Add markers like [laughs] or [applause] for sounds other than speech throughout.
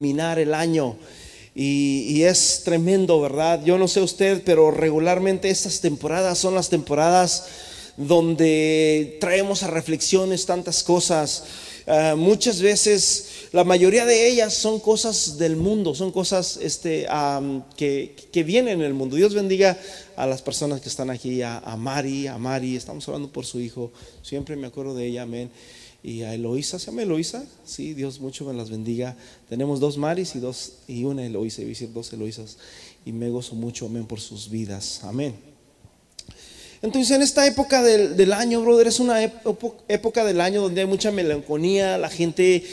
terminar el año. Y, es tremendo, ¿verdad? Yo no sé usted, pero regularmente estas temporadas son las temporadas donde traemos a reflexiones tantas cosas. Uh, muchas veces, la mayoría de ellas son cosas del mundo, son cosas este, que, que, vienen en el mundo. Dios bendiga a las personas que están aquí, a, a Mari, a Mari, estamos hablando por su hijo, siempre me acuerdo de ella, amén y a Eloísa, ¿se llama Eloísa? Sí, Dios mucho me las bendiga. Tenemos dos Maris y, dos, y una Eloísa, y decir dos Eloísas, y me gozo mucho, amén, por sus vidas, amén. Entonces en esta época del, del año, brother, es una época del año donde hay mucha melancolía, la gente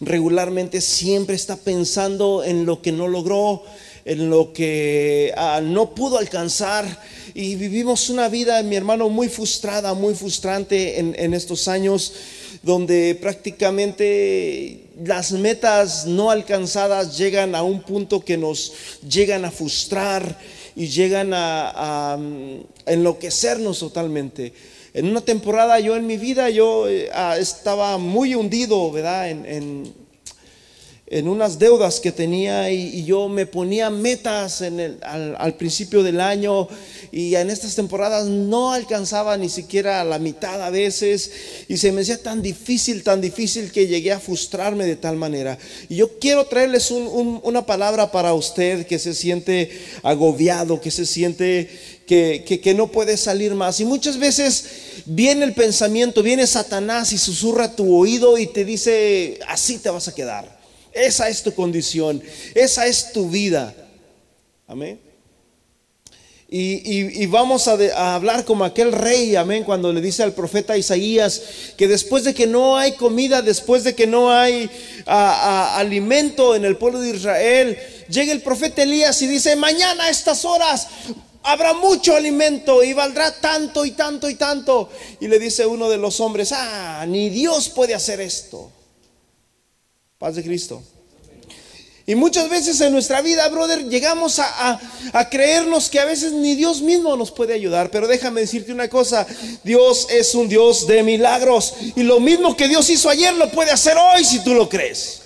regularmente siempre está pensando en lo que no logró, en lo que uh, no pudo alcanzar y vivimos una vida, mi hermano, muy frustrada, muy frustrante en, en estos años donde prácticamente las metas no alcanzadas llegan a un punto que nos llegan a frustrar y llegan a, a enloquecernos totalmente. En una temporada yo en mi vida yo eh, estaba muy hundido, ¿verdad? En, en unas deudas que tenía y, yo me ponía metas en el, al, principio del año y en estas temporadas no alcanzaba ni siquiera la mitad a veces y se me hacía tan difícil, tan difícil que llegué a frustrarme de tal manera. Y yo quiero traerles un, un, una palabra para usted que se siente agobiado, que se siente que, que, no puede salir más. Y muchas veces viene el pensamiento, viene Satanás y susurra tu oído y te dice, así te vas a quedar. Esa es tu condición, esa es tu vida. Amén. Y, y, vamos a, hablar como aquel rey, amén, cuando le dice al profeta Isaías que después de que no hay comida, después de que no hay alimento en el pueblo de Israel, llega el profeta Elías y dice, mañana a estas horas habrá mucho alimento y valdrá tanto y tanto y tanto. Y le dice uno de los hombres, ah, ni Dios puede hacer esto. Paz de Cristo. Y muchas veces en nuestra vida, brother, llegamos a, a, creernos que a veces ni Dios mismo nos puede ayudar. Pero déjame decirte una cosa, Dios es un Dios de milagros. Y lo mismo que Dios hizo ayer lo puede hacer hoy si tú lo crees.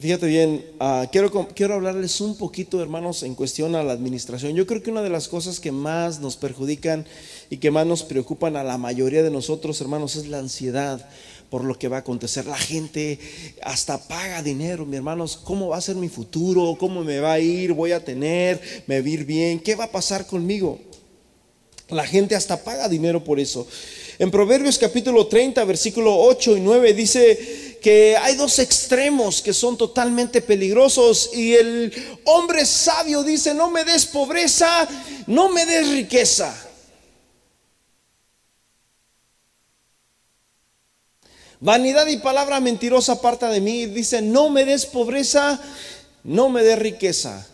Fíjate bien, uh, quiero, quiero hablarles un poquito, hermanos, en cuestión a la administración. Yo creo que una de las cosas que más nos perjudican y que más nos preocupan a la mayoría de nosotros, hermanos, es la ansiedad por lo que va a acontecer. La gente hasta paga dinero, mi hermanos, ¿cómo va a ser mi futuro? ¿Cómo me va a ir? ¿Voy a tener? ¿Me va a ir bien? ¿Qué va a pasar conmigo? La gente hasta paga dinero por eso. En Proverbios capítulo 30, versículo 8 y 9 dice que hay dos extremos que son totalmente peligrosos y el hombre sabio dice, no me des pobreza, no me des riqueza. Vanidad y palabra mentirosa aparta de mí. Dice, no me des pobreza, no me des riqueza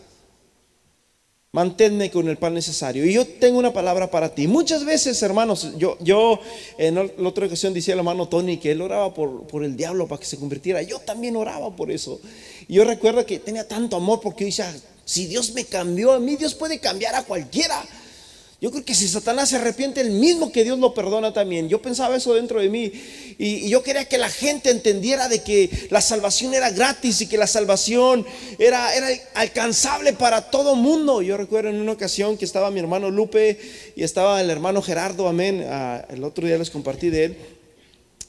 manténme con el pan necesario. Y yo tengo una palabra para ti. Muchas veces, hermanos, yo, yo en la otra ocasión decía el hermano Tony que él oraba por, por el diablo para que se convirtiera. Yo también oraba por eso. Y yo recuerdo que tenía tanto amor porque yo decía, si Dios me cambió a mí, Dios puede cambiar a cualquiera. Yo creo que si Satanás se arrepiente, el mismo que Dios lo perdona también. Yo pensaba eso dentro de mí. Y, yo quería que la gente entendiera de que la salvación era gratis y que la salvación era, era alcanzable para todo mundo. Yo recuerdo en una ocasión que estaba mi hermano Lupe y estaba el hermano Gerardo, amén. El otro día les compartí de él.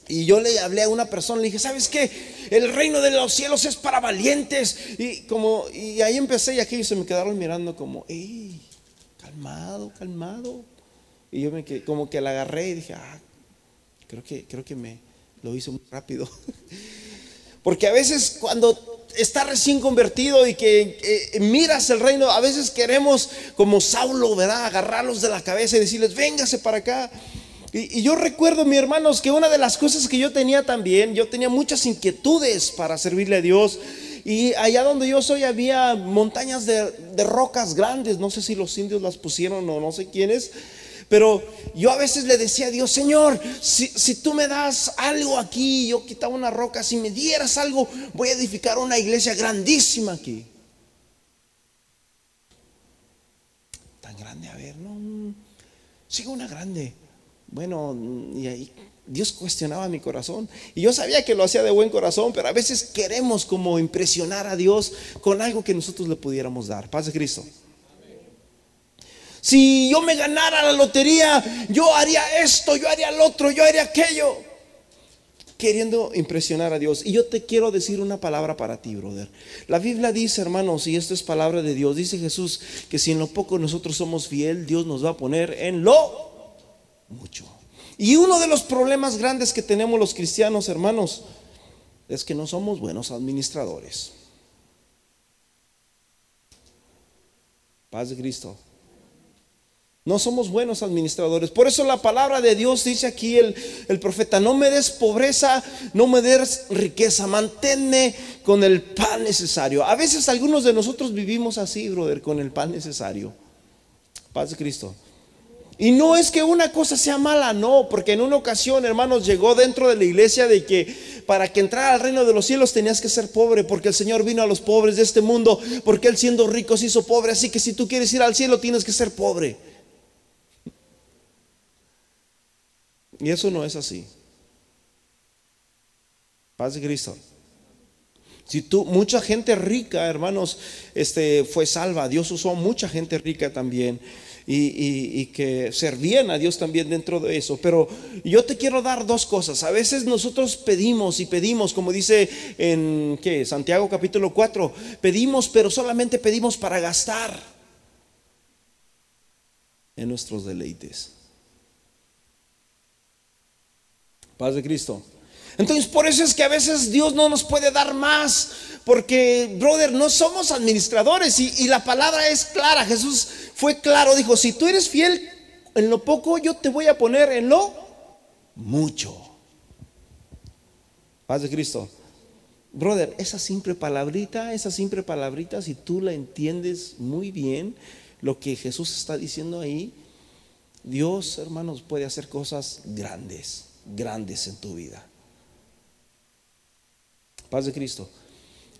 Y yo le hablé a una persona, le dije, ¿sabes qué? El reino de los cielos es para valientes. Y, como, y ahí empecé y aquí se me quedaron mirando como, ¡ey! Calmado, calmado. Y yo me quedé, como que la agarré y dije, ah, creo que, creo que me lo hice muy rápido. [laughs] Porque a veces cuando estás recién convertido y que eh, miras el reino, a veces queremos, como Saulo, ¿verdad? Agarrarlos de la cabeza y decirles, véngase para acá. Y, y, yo recuerdo, mi hermanos, que una de las cosas que yo tenía también, yo tenía muchas inquietudes para servirle a Dios. Y allá donde yo soy había montañas de, de, rocas grandes, no sé si los indios las pusieron o no sé quiénes, pero yo a veces le decía a Dios, Señor, si, si tú me das algo aquí, yo quitaba una roca, si me dieras algo, voy a edificar una iglesia grandísima aquí. Tan grande, a ver, no, sigue una grande. Bueno, y ahí Dios cuestionaba mi corazón. Y yo sabía que lo hacía de buen corazón, pero a veces queremos como impresionar a Dios con algo que nosotros le pudiéramos dar. Paz de Cristo. Si yo me ganara la lotería, yo haría esto, yo haría el otro, yo haría aquello. Queriendo impresionar a Dios. Y yo te quiero decir una palabra para ti, brother. La Biblia dice, hermanos, y esto es palabra de Dios, dice Jesús que si en lo poco nosotros somos fiel, Dios nos va a poner en lo mucho. Y uno de los problemas grandes que tenemos los cristianos, hermanos, es que no somos buenos administradores. Paz de Cristo. No somos buenos administradores. Por eso la palabra de Dios dice aquí el, el, profeta, no me des pobreza, no me des riqueza, manténme con el pan necesario. A veces algunos de nosotros vivimos así, brother, con el pan necesario. Paz de Cristo. Y no es que una cosa sea mala, no, porque en una ocasión, hermanos, llegó dentro de la iglesia de que para que entrara al reino de los cielos tenías que ser pobre, porque el Señor vino a los pobres de este mundo, porque Él siendo rico se hizo pobre, así que si tú quieres ir al cielo tienes que ser pobre. Y eso no es así. Paz de Cristo. Si tú, mucha gente rica, hermanos, este, fue salva. Dios usó mucha gente rica también y, que servían a Dios también dentro de eso. Pero yo te quiero dar dos cosas. A veces nosotros pedimos y pedimos, como dice en ¿qué? Santiago capítulo 4, pedimos, pero solamente pedimos para gastar en nuestros deleites. Paz de Cristo. Entonces, por eso es que a veces Dios no nos puede dar más, porque, brother, no somos administradores y, la palabra es clara. Jesús fue claro, dijo, si tú eres fiel en lo poco, yo te voy a poner en lo mucho. Paz de Cristo. Brother, esa simple palabrita, esa simple palabrita, si tú la entiendes muy bien, lo que Jesús está diciendo ahí, Dios, hermanos, puede hacer cosas grandes, grandes en tu vida. Paz de Cristo.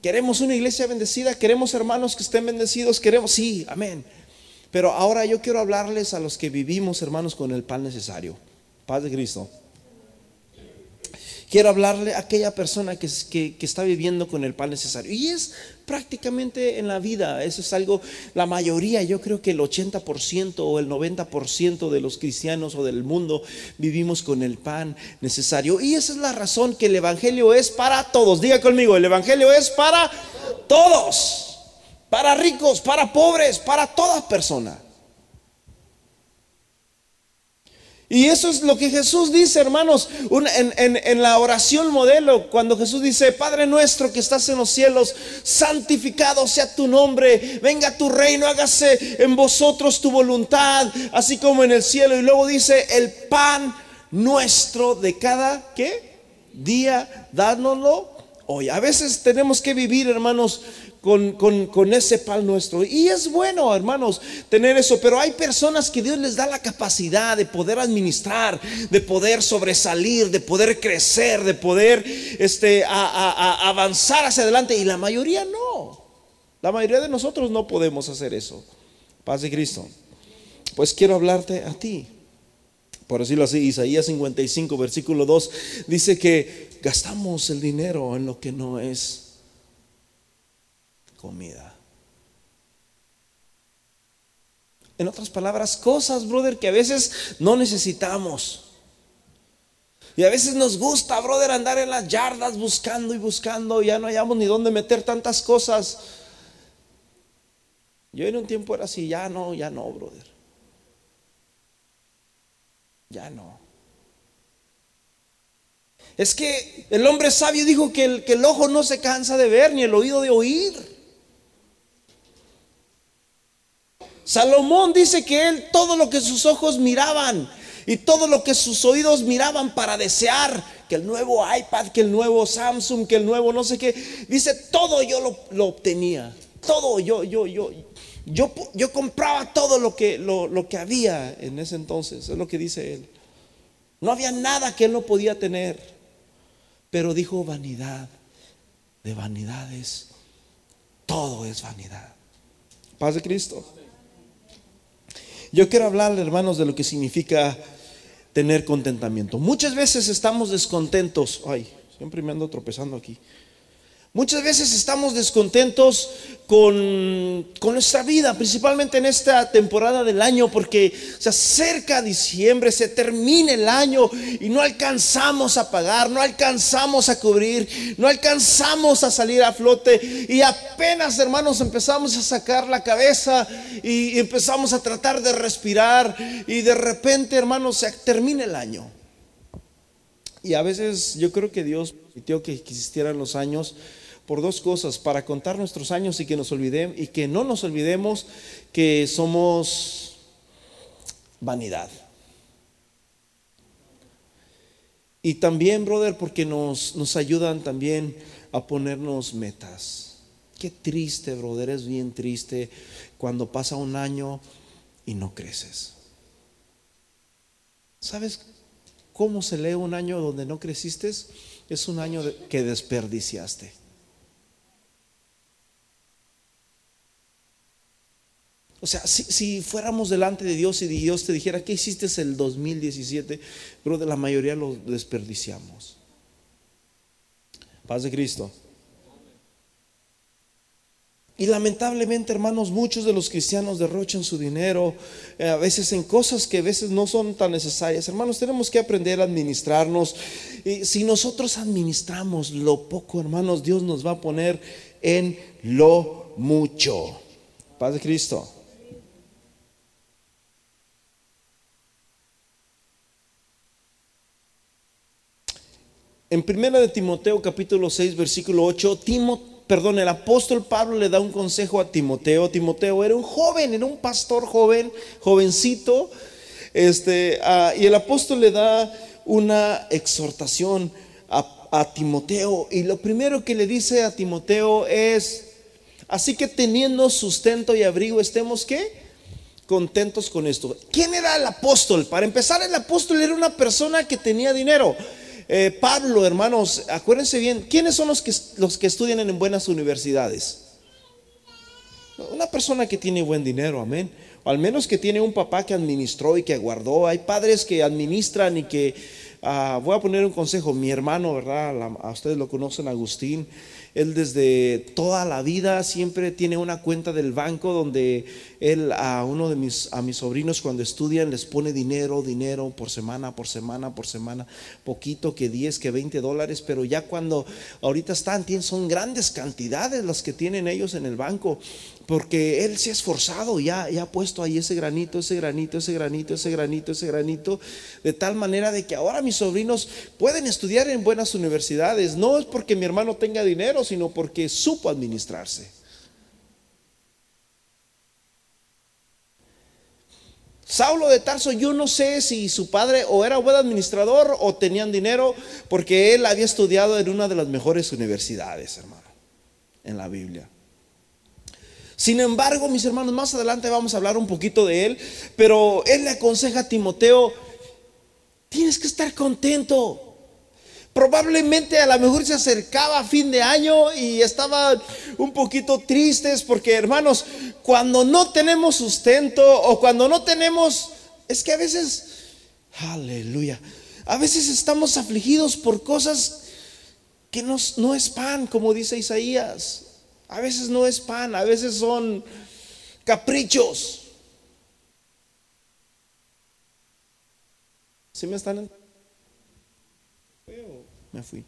Queremos una iglesia bendecida, queremos hermanos que estén bendecidos, queremos, sí, amén. Pero ahora yo quiero hablarles a los que vivimos, hermanos, con el pan necesario. Paz de Cristo. Quiero hablarle a aquella persona que, está viviendo con el pan necesario. Y es prácticamente en la vida, eso es algo, la mayoría, yo creo que el 80% o el 90% de los cristianos o del mundo vivimos con el pan necesario. Y esa es la razón que el Evangelio es para todos. Diga conmigo, el Evangelio es para todos, para ricos, para pobres, para todas personas. Y eso es lo que Jesús dice, hermanos, en, la oración modelo, cuando Jesús dice, Padre nuestro que estás en los cielos, santificado sea tu nombre, venga tu reino, hágase en vosotros tu voluntad, así como en el cielo. Y luego dice, el pan nuestro de cada, ¿qué? Día, dánoslo hoy. A veces tenemos que vivir, hermanos, con, ese pan nuestro. Y es bueno, hermanos, tener eso, pero hay personas que Dios les da la capacidad de poder administrar, de poder sobresalir, de poder crecer, de poder este, avanzar hacia adelante. Y la mayoría no. La mayoría de nosotros no podemos hacer eso. Paz de Cristo. Pues quiero hablarte a ti. Por decirlo así, Isaías 55, versículo 2, dice que gastamos el dinero en lo que no es comida. En otras palabras, cosas, brother, que a veces no necesitamos. Y a veces nos gusta, brother, andar en las yardas buscando y buscando. Ya no hayamos ni dónde meter tantas cosas. Yo en un tiempo era así, ya no, ya no, brother. Ya no. Es que el hombre sabio dijo que el, que el ojo no se cansa de ver ni el oído de oír. Salomón dice que él todo lo que sus ojos miraban y todo lo que sus oídos miraban para desear que el nuevo iPad, que el nuevo Samsung, que el nuevo no sé qué, dice todo yo lo, obtenía, todo yo, yo, yo, yo, yo compraba todo lo que, lo, lo que había en ese entonces, es lo que dice él. No había nada que él no podía tener, pero dijo vanidad de vanidades, todo es vanidad. Paz de Cristo. Yo quiero hablarle, hermanos, de lo que significa tener contentamiento. Muchas veces estamos descontentos. Ay, siempre me ando tropezando aquí. Muchas veces estamos descontentos con, nuestra vida, principalmente en esta temporada del año, porque se acerca diciembre, se termina el año y no alcanzamos a pagar, no alcanzamos a cubrir, no alcanzamos a salir a flote y apenas hermanos empezamos a sacar la cabeza y empezamos a tratar de respirar y de repente hermanos se termina el año. Y a veces yo creo que Dios permitió que existieran los años por dos cosas, para contar nuestros años y que nos olvidemos y que no nos olvidemos que somos vanidad. Y también, brother, porque nos, nos ayudan también a ponernos metas. Qué triste, brother, es bien triste cuando pasa un año y no creces. ¿Sabes cómo se lee un año donde no creciste? Es un año que desperdiciaste. O sea, si, fuéramos delante de Dios y Dios te dijera, ¿qué hiciste el 2017? Pero de la mayoría lo desperdiciamos. Paz de Cristo. Y lamentablemente, hermanos, muchos de los cristianos derrochan su dinero eh, a veces en cosas que a veces no son tan necesarias. Hermanos, tenemos que aprender a administrarnos. Y si nosotros administramos lo poco, hermanos, Dios nos va a poner en lo mucho. Paz de Cristo. En primera de Timoteo capítulo 6 versículo 8, perdón, el apóstol Pablo le da un consejo a Timoteo. Timoteo era un joven, era un pastor joven, jovencito, este, ah, y el apóstol le da una exhortación a, Timoteo. Y lo primero que le dice a Timoteo es, así que teniendo sustento y abrigo, estemos qué? Contentos con esto. ¿Quién era el apóstol? Para empezar, el apóstol era una persona que tenía dinero. Eh, Pablo, hermanos, acuérdense bien, ¿quiénes son los que, los que estudian en buenas universidades? Una persona que tiene buen dinero, amén. O al menos que tiene un papá que administró y que guardó. Hay padres que administran y que, ah, voy a poner un consejo, mi hermano, ¿verdad? a ustedes lo conocen, Agustín. Él desde toda la vida siempre tiene una cuenta del banco donde él a uno de mis, a mis sobrinos cuando estudian les pone dinero, dinero por semana, por semana, por semana, poquito que 10, que 20 dólares, pero ya cuando ahorita están, son grandes cantidades las que tienen ellos en el banco porque Él se ha esforzado, ya, ya ha puesto ahí ese granito, ese granito, ese granito, ese granito, ese granito, de tal manera de que ahora mis sobrinos pueden estudiar en buenas universidades. No es porque mi hermano tenga dinero, sino porque supo administrarse. Saulo de Tarso, yo no sé si su padre o era buen administrador o tenían dinero, porque él había estudiado en una de las mejores universidades, hermano, en la Biblia. Sin embargo, mis hermanos, más adelante vamos a hablar un poquito de él, pero él le aconseja a Timoteo, tienes que estar contento. Probablemente a lo mejor se acercaba a fin de año y estaban un poquito tristes porque, hermanos, cuando no tenemos sustento o cuando no tenemos, es que a veces, aleluya, a veces estamos afligidos por cosas que no, no es pan, como dice Isaías. A veces no es pan, a veces son caprichos. ¿Sí me están? Me fui.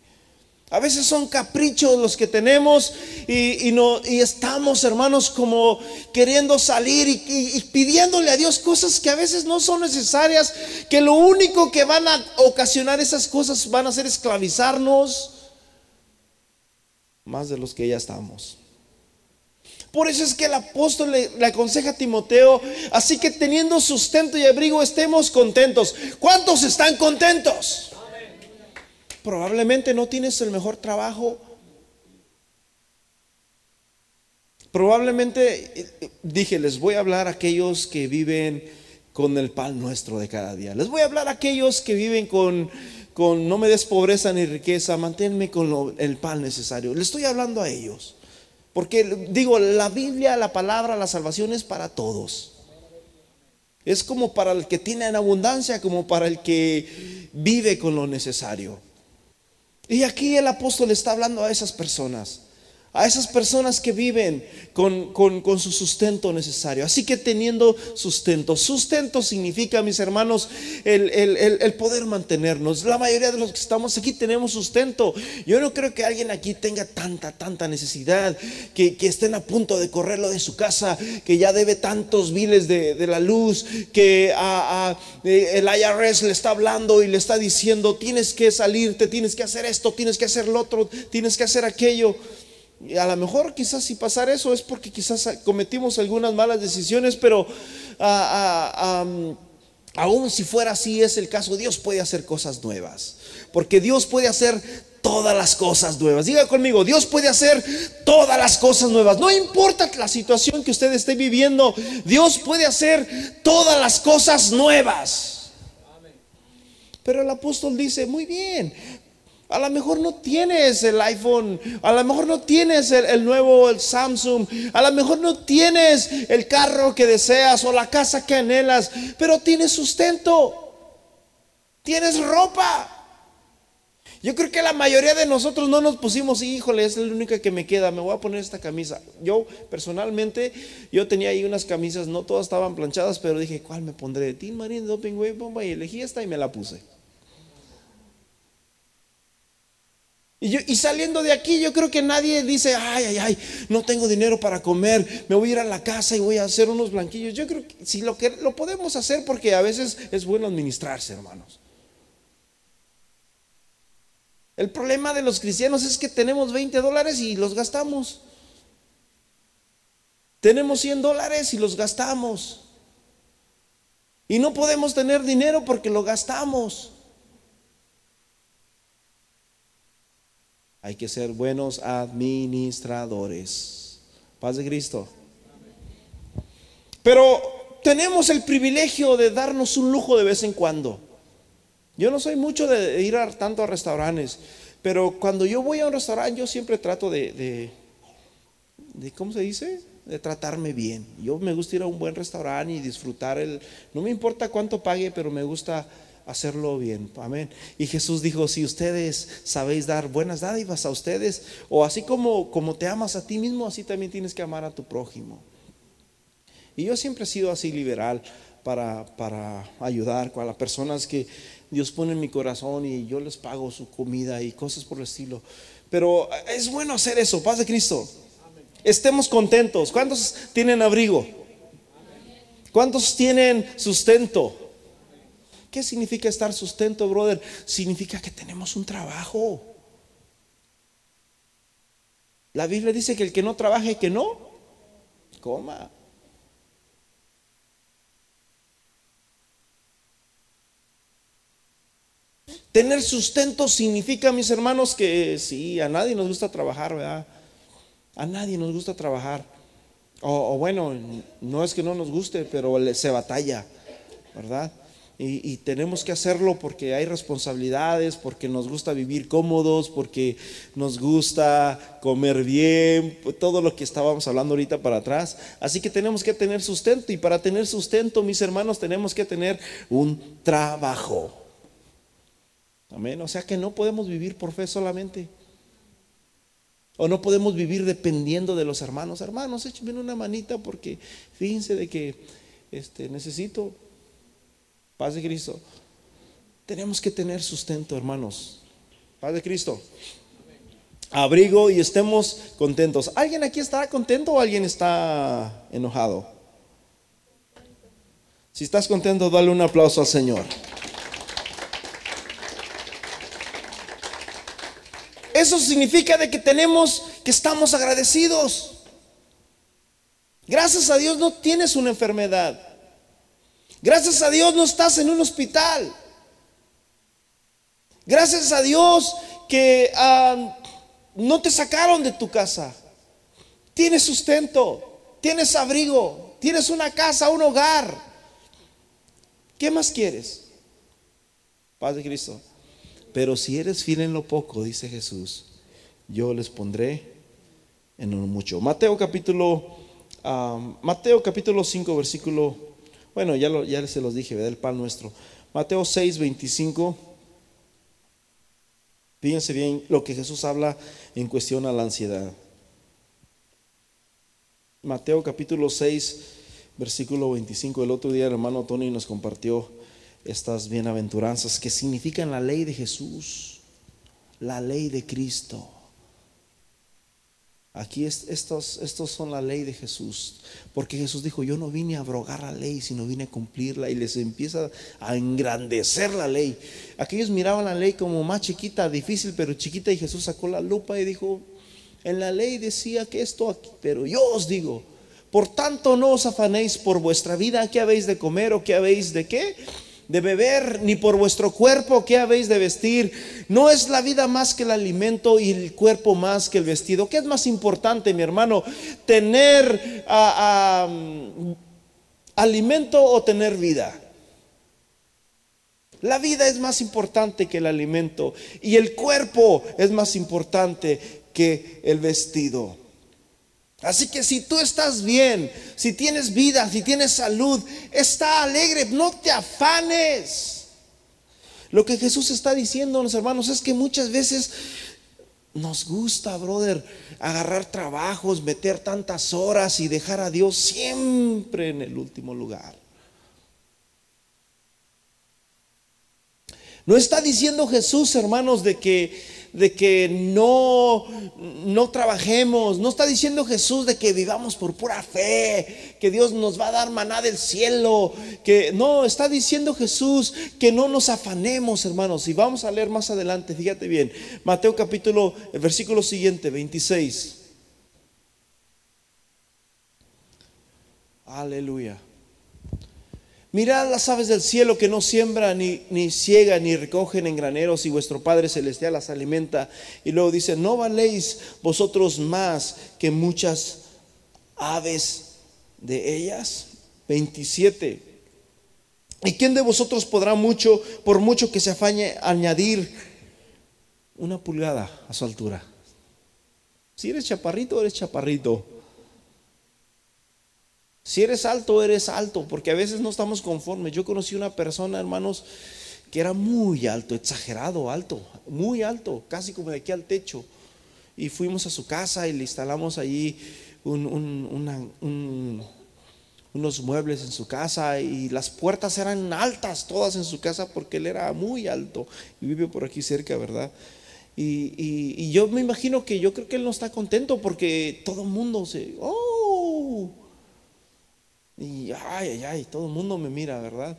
A veces son caprichos los que tenemos y, no, y estamos, hermanos, como queriendo salir y, y, pidiéndole a Dios cosas que a veces no son necesarias, que lo único que van a ocasionar esas cosas van a ser esclavizarnos más de los que ya estamos. Por eso es que el apóstol le, aconseja a Timoteo, así que teniendo sustento y abrigo estemos contentos. ¿Cuántos están contentos? Probablemente no tienes el mejor trabajo. Probablemente, eh, dije, les voy a hablar a aquellos que viven con el pan nuestro de cada día. Les voy a hablar a aquellos que viven con, no me des pobreza ni riqueza, manténme con el pan necesario. Les estoy hablando a ellos. Porque digo, la Biblia, la palabra, la salvación es para todos. Es como para el que tiene en abundancia, como para el que vive con lo necesario. Y aquí el apóstol está hablando a esas personas a esas personas que viven con, su sustento necesario. Así que teniendo sustento. Sustento significa, mis hermanos, el, poder mantenernos. La mayoría de los que estamos aquí tenemos sustento. Yo no creo que alguien aquí tenga tanta, tanta necesidad, que, estén a punto de correrlo de su casa, que ya debe tantos miles de, la luz, que a, eh, el IRS le está hablando y le está diciendo, tienes que salirte, tienes que hacer esto, tienes que hacer lo otro, tienes que hacer aquello. A lo mejor quizás si pasar eso es porque quizás cometimos algunas malas decisiones, pero ah, ah, aún si fuera así es el caso, Dios puede hacer cosas nuevas. Porque Dios puede hacer todas las cosas nuevas. Diga conmigo, Dios puede hacer todas las cosas nuevas. No importa la situación que usted esté viviendo, Dios puede hacer todas las cosas nuevas. Pero el apóstol dice, muy bien, a lo mejor no tienes el iPhone, a lo mejor no tienes el, nuevo el Samsung, a lo mejor no tienes el carro que deseas o la casa que anhelas, pero tienes sustento, tienes ropa. Yo creo que la mayoría de nosotros no nos pusimos, híjole, es la única que me queda, me voy a poner esta camisa. Yo personalmente, yo tenía ahí unas camisas, no todas estaban planchadas, pero dije, ¿cuál me pondré? Team Marine, Doping Wave, Bomba, y elegí esta y me la puse. Y, saliendo de aquí, yo creo que nadie dice, ay, ay, ay, no tengo dinero para comer, me voy a ir a la casa y voy a hacer unos blanquillos. Yo creo que si lo que lo podemos hacer porque a veces es bueno administrarse, hermanos. El problema de los cristianos es que tenemos 20 dólares y los gastamos. Tenemos 100 dólares y los gastamos. Y no podemos tener dinero porque lo gastamos. Hay que ser buenos administradores. Paz de Cristo. Pero tenemos el privilegio de darnos un lujo de vez en cuando. Yo no soy mucho de ir tanto a restaurantes, pero cuando yo voy a un restaurante yo siempre trato de, de, de, ¿cómo se dice? De tratarme bien. Yo me gusta ir a un buen restaurante y disfrutar el, no me importa cuánto pague, pero me gusta hacerlo bien. Amén. Y Jesús dijo, si ustedes sabéis dar buenas dádivas a ustedes, o así como, como te amas a ti mismo, así también tienes que amar a tu prójimo. Y yo siempre he sido así liberal para, para ayudar a las personas que Dios pone en mi corazón y yo les pago su comida y cosas por el estilo. Pero es bueno hacer eso, paz de Cristo. Estemos contentos. ¿Cuántos tienen abrigo? ¿Cuántos tienen sustento? ¿Qué significa estar sustento, brother? Significa que tenemos un trabajo. La Biblia dice que el que no trabaje, que no coma. Tener sustento significa, mis hermanos, que sí, a nadie nos gusta trabajar, ¿verdad? A nadie nos gusta trabajar. O, bueno, no es que no nos guste, pero se batalla, ¿verdad? Y, tenemos que hacerlo porque hay responsabilidades, porque nos gusta vivir cómodos, porque nos gusta comer bien, todo lo que estábamos hablando ahorita para atrás. Así que tenemos que tener sustento y para tener sustento, mis hermanos, tenemos que tener un trabajo. Amén. O sea que no podemos vivir por fe solamente. O no podemos vivir dependiendo de los hermanos. Hermanos, échenme una manita porque fíjense de que este, necesito Paz de Cristo. Tenemos que tener sustento, hermanos. Paz de Cristo. Abrigo y estemos contentos. ¿Alguien aquí está contento o alguien está enojado? Si estás contento, dale un aplauso al Señor. Eso significa de que tenemos, que estamos agradecidos. Gracias a Dios no tienes una enfermedad. Gracias a Dios no estás en un hospital. Gracias a Dios que ah, no te sacaron de tu casa. Tienes sustento, tienes abrigo, tienes una casa, un hogar. ¿Qué más quieres? Paz de Cristo. Pero si eres fiel en lo poco, dice Jesús, yo les pondré en lo mucho. Mateo capítulo, ah, Mateo capítulo 5, versículo Bueno, ya, lo, ya se los dije, ¿verdad? El pan nuestro. Mateo 6, 25. Fíjense bien lo que Jesús habla en cuestión a la ansiedad. Mateo capítulo 6, versículo 25. El otro día el hermano Tony nos compartió estas bienaventuranzas que significan la ley de Jesús, la ley de Cristo. Aquí estos, estos son la ley de Jesús, porque Jesús dijo, yo no vine a abrogar la ley, sino vine a cumplirla. Y les empieza a engrandecer la ley. Aquellos miraban la ley como más chiquita, difícil, pero chiquita. Y Jesús sacó la lupa y dijo, en la ley decía que esto aquí, pero yo os digo, por tanto no os afanéis por vuestra vida, qué habéis de comer o qué habéis de qué de beber, ni por vuestro cuerpo que habéis de vestir. No es la vida más que el alimento y el cuerpo más que el vestido. ¿Qué es más importante, mi hermano? ¿Tener ah, alimento o tener vida? La vida es más importante que el alimento y el cuerpo es más importante que el vestido. Así que si tú estás bien, si tienes vida, si tienes salud, está alegre, no te afanes. Lo que Jesús está diciendo, los hermanos, es que muchas veces nos gusta, brother, agarrar trabajos, meter tantas horas y dejar a Dios siempre en el último lugar. No está diciendo Jesús, hermanos, de que de que no, no trabajemos. No está diciendo Jesús de que vivamos por pura fe, que Dios nos va a dar maná del cielo. Que no, está diciendo Jesús que no nos afanemos, hermanos. Y vamos a leer más adelante, fíjate bien. Mateo capítulo, el versículo siguiente, 26. Aleluya. Mirad las aves del cielo que no siembran, ni, ni ciegan, ni recogen en graneros, y vuestro Padre Celestial las alimenta. Y luego dice, no valéis vosotros más que muchas aves de ellas. 27. ¿Y quién de vosotros podrá mucho, por mucho que se afañe, añadir una pulgada a su altura? Si eres chaparrito, eres chaparrito. Si eres alto, eres alto, porque a veces no estamos conformes. Yo conocí una persona, hermanos, que era muy alto, exagerado alto, muy alto, casi como de aquí al techo. Y fuimos a su casa y le instalamos allí unos muebles en su casa y las puertas eran altas todas en su casa porque él era muy alto y vive por aquí cerca, ¿verdad? Y, y yo me imagino que yo creo que él no está contento porque todo el mundo se, oh, y ay, ay, ay, todo el mundo me mira, ¿verdad?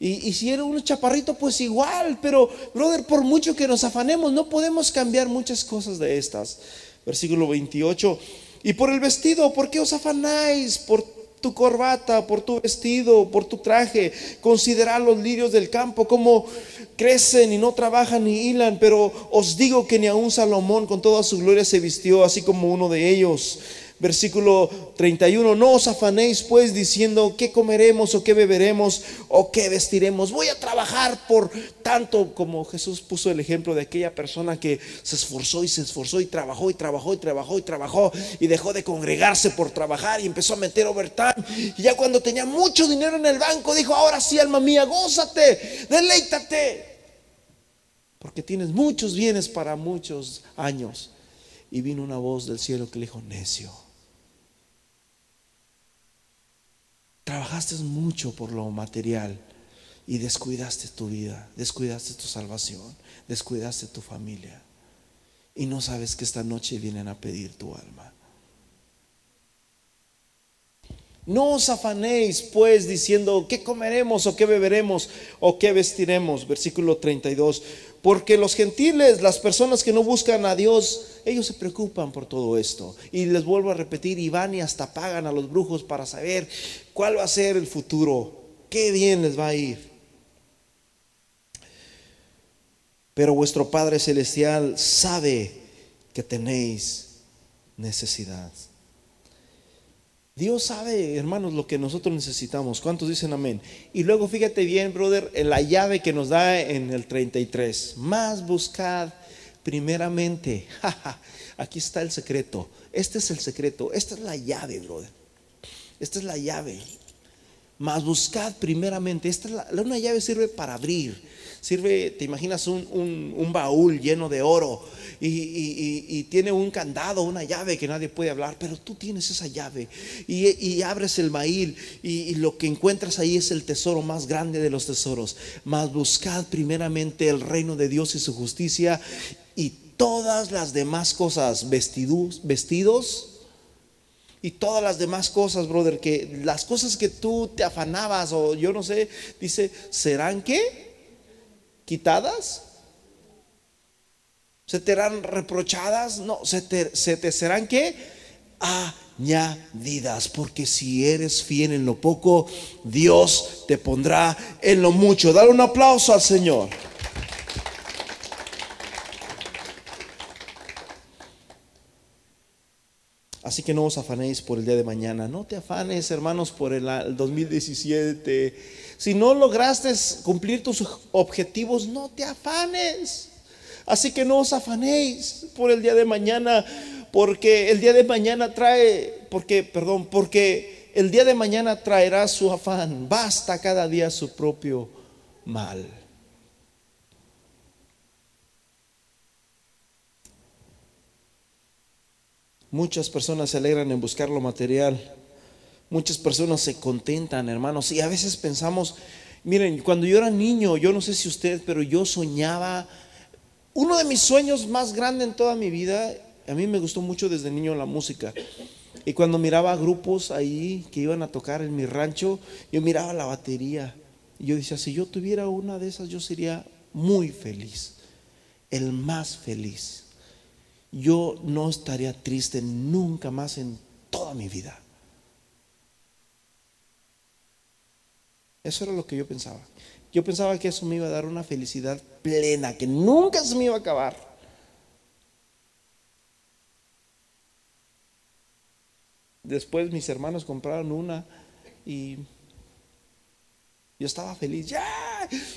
Y, si era un chaparrito, pues igual, pero, brother, por mucho que nos afanemos, no podemos cambiar muchas cosas de estas. Versículo 28. Y por el vestido, ¿por qué os afanáis? Por tu corbata, por tu vestido, por tu traje. Considerad los lirios del campo, como crecen y no trabajan ni hilan, pero os digo que ni aun Salomón con toda su gloria se vistió así como uno de ellos versículo 31, no os afanéis pues diciendo qué comeremos o qué beberemos o qué vestiremos. Voy a trabajar por tanto como Jesús puso el ejemplo de aquella persona que se esforzó y se esforzó y trabajó y trabajó y trabajó y trabajó y dejó de congregarse por trabajar y empezó a meter overtime. Y ya cuando tenía mucho dinero en el banco dijo, ahora sí, alma mía, gózate, deleítate. Porque tienes muchos bienes para muchos años. Y vino una voz del cielo que le dijo, necio Trabajaste mucho por lo material y descuidaste tu vida, descuidaste tu salvación, descuidaste tu familia. Y no sabes que esta noche vienen a pedir tu alma. No os afanéis pues diciendo qué comeremos o qué beberemos o qué vestiremos. Versículo 32. Porque los gentiles, las personas que no buscan a Dios, ellos se preocupan por todo esto. Y les vuelvo a repetir, y van y hasta pagan a los brujos para saber cuál va a ser el futuro, qué bien les va a ir. Pero vuestro Padre Celestial sabe que tenéis necesidad. Dios sabe, hermanos, lo que nosotros necesitamos. ¿Cuántos dicen amén? Y luego fíjate bien, brother, en la llave que nos da en el 33. Más buscad primeramente. [laughs] Aquí está el secreto. Este es el secreto. Esta es la llave, brother. Esta es la llave. Mas buscad primeramente, esta la, una llave sirve para abrir, sirve, te imaginas un, baúl lleno de oro y, tiene un candado, una llave que nadie puede hablar, pero tú tienes esa llave y, abres el maíl y, lo que encuentras ahí es el tesoro más grande de los tesoros. Mas buscad primeramente el reino de Dios y su justicia y todas las demás cosas, vestidos, vestidos y todas las demás cosas, brother, que las cosas que tú te afanabas o yo no sé, dice, ¿serán qué? ¿Quitadas? ¿Se te serán reprochadas? No, ¿se te, se te serán qué? Añadidas, porque si eres fiel en lo poco, Dios te pondrá en lo mucho. Dale un aplauso al Señor. Así que no os afanéis por el día de mañana. No te afanes, hermanos, por el, 2017. Si no lograste cumplir tus objetivos, no te afanes. Así que no os afanéis por el día de mañana, porque el día de mañana trae, porque, perdón, porque el día de mañana traerá su afán. Basta cada día su propio mal. Muchas personas se alegran en buscar lo material. Muchas personas se contentan, hermanos. Y a veces pensamos, miren, cuando yo era niño, yo no sé si usted, pero yo soñaba, uno de mis sueños más grandes en toda mi vida, a mí me gustó mucho desde niño la música. Y cuando miraba grupos ahí que iban a tocar en mi rancho, yo miraba la batería. Y yo decía, si yo tuviera una de esas, yo sería muy feliz, el más feliz yo no estaría triste nunca más en toda mi vida. Eso era lo que yo pensaba. Yo pensaba que eso me iba a dar una felicidad plena, que nunca se me iba a acabar. Después mis hermanos compraron una y yo estaba feliz. Ya,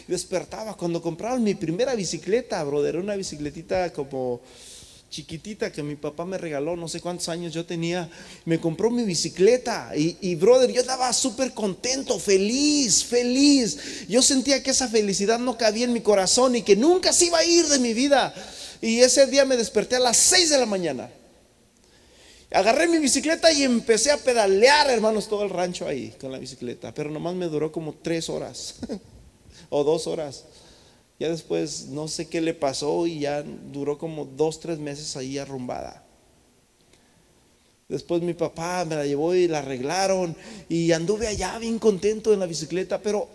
despertaba cuando compraron mi primera bicicleta, brother, una bicicletita como chiquitita que mi papá me regaló, no sé cuántos años yo tenía, me compró mi bicicleta y, brother, yo estaba súper contento, feliz, feliz. Yo sentía que esa felicidad no cabía en mi corazón y que nunca se iba a ir de mi vida. Y ese día me desperté a las 6 de la mañana. Agarré mi bicicleta y empecé a pedalear, hermanos, todo el rancho ahí con la bicicleta. Pero nomás me duró como tres horas [laughs] o dos horas. Ya después no sé qué le pasó y ya duró como dos, tres meses ahí arrumbada. Después mi papá me la llevó y la arreglaron y anduve allá bien contento en la bicicleta, pero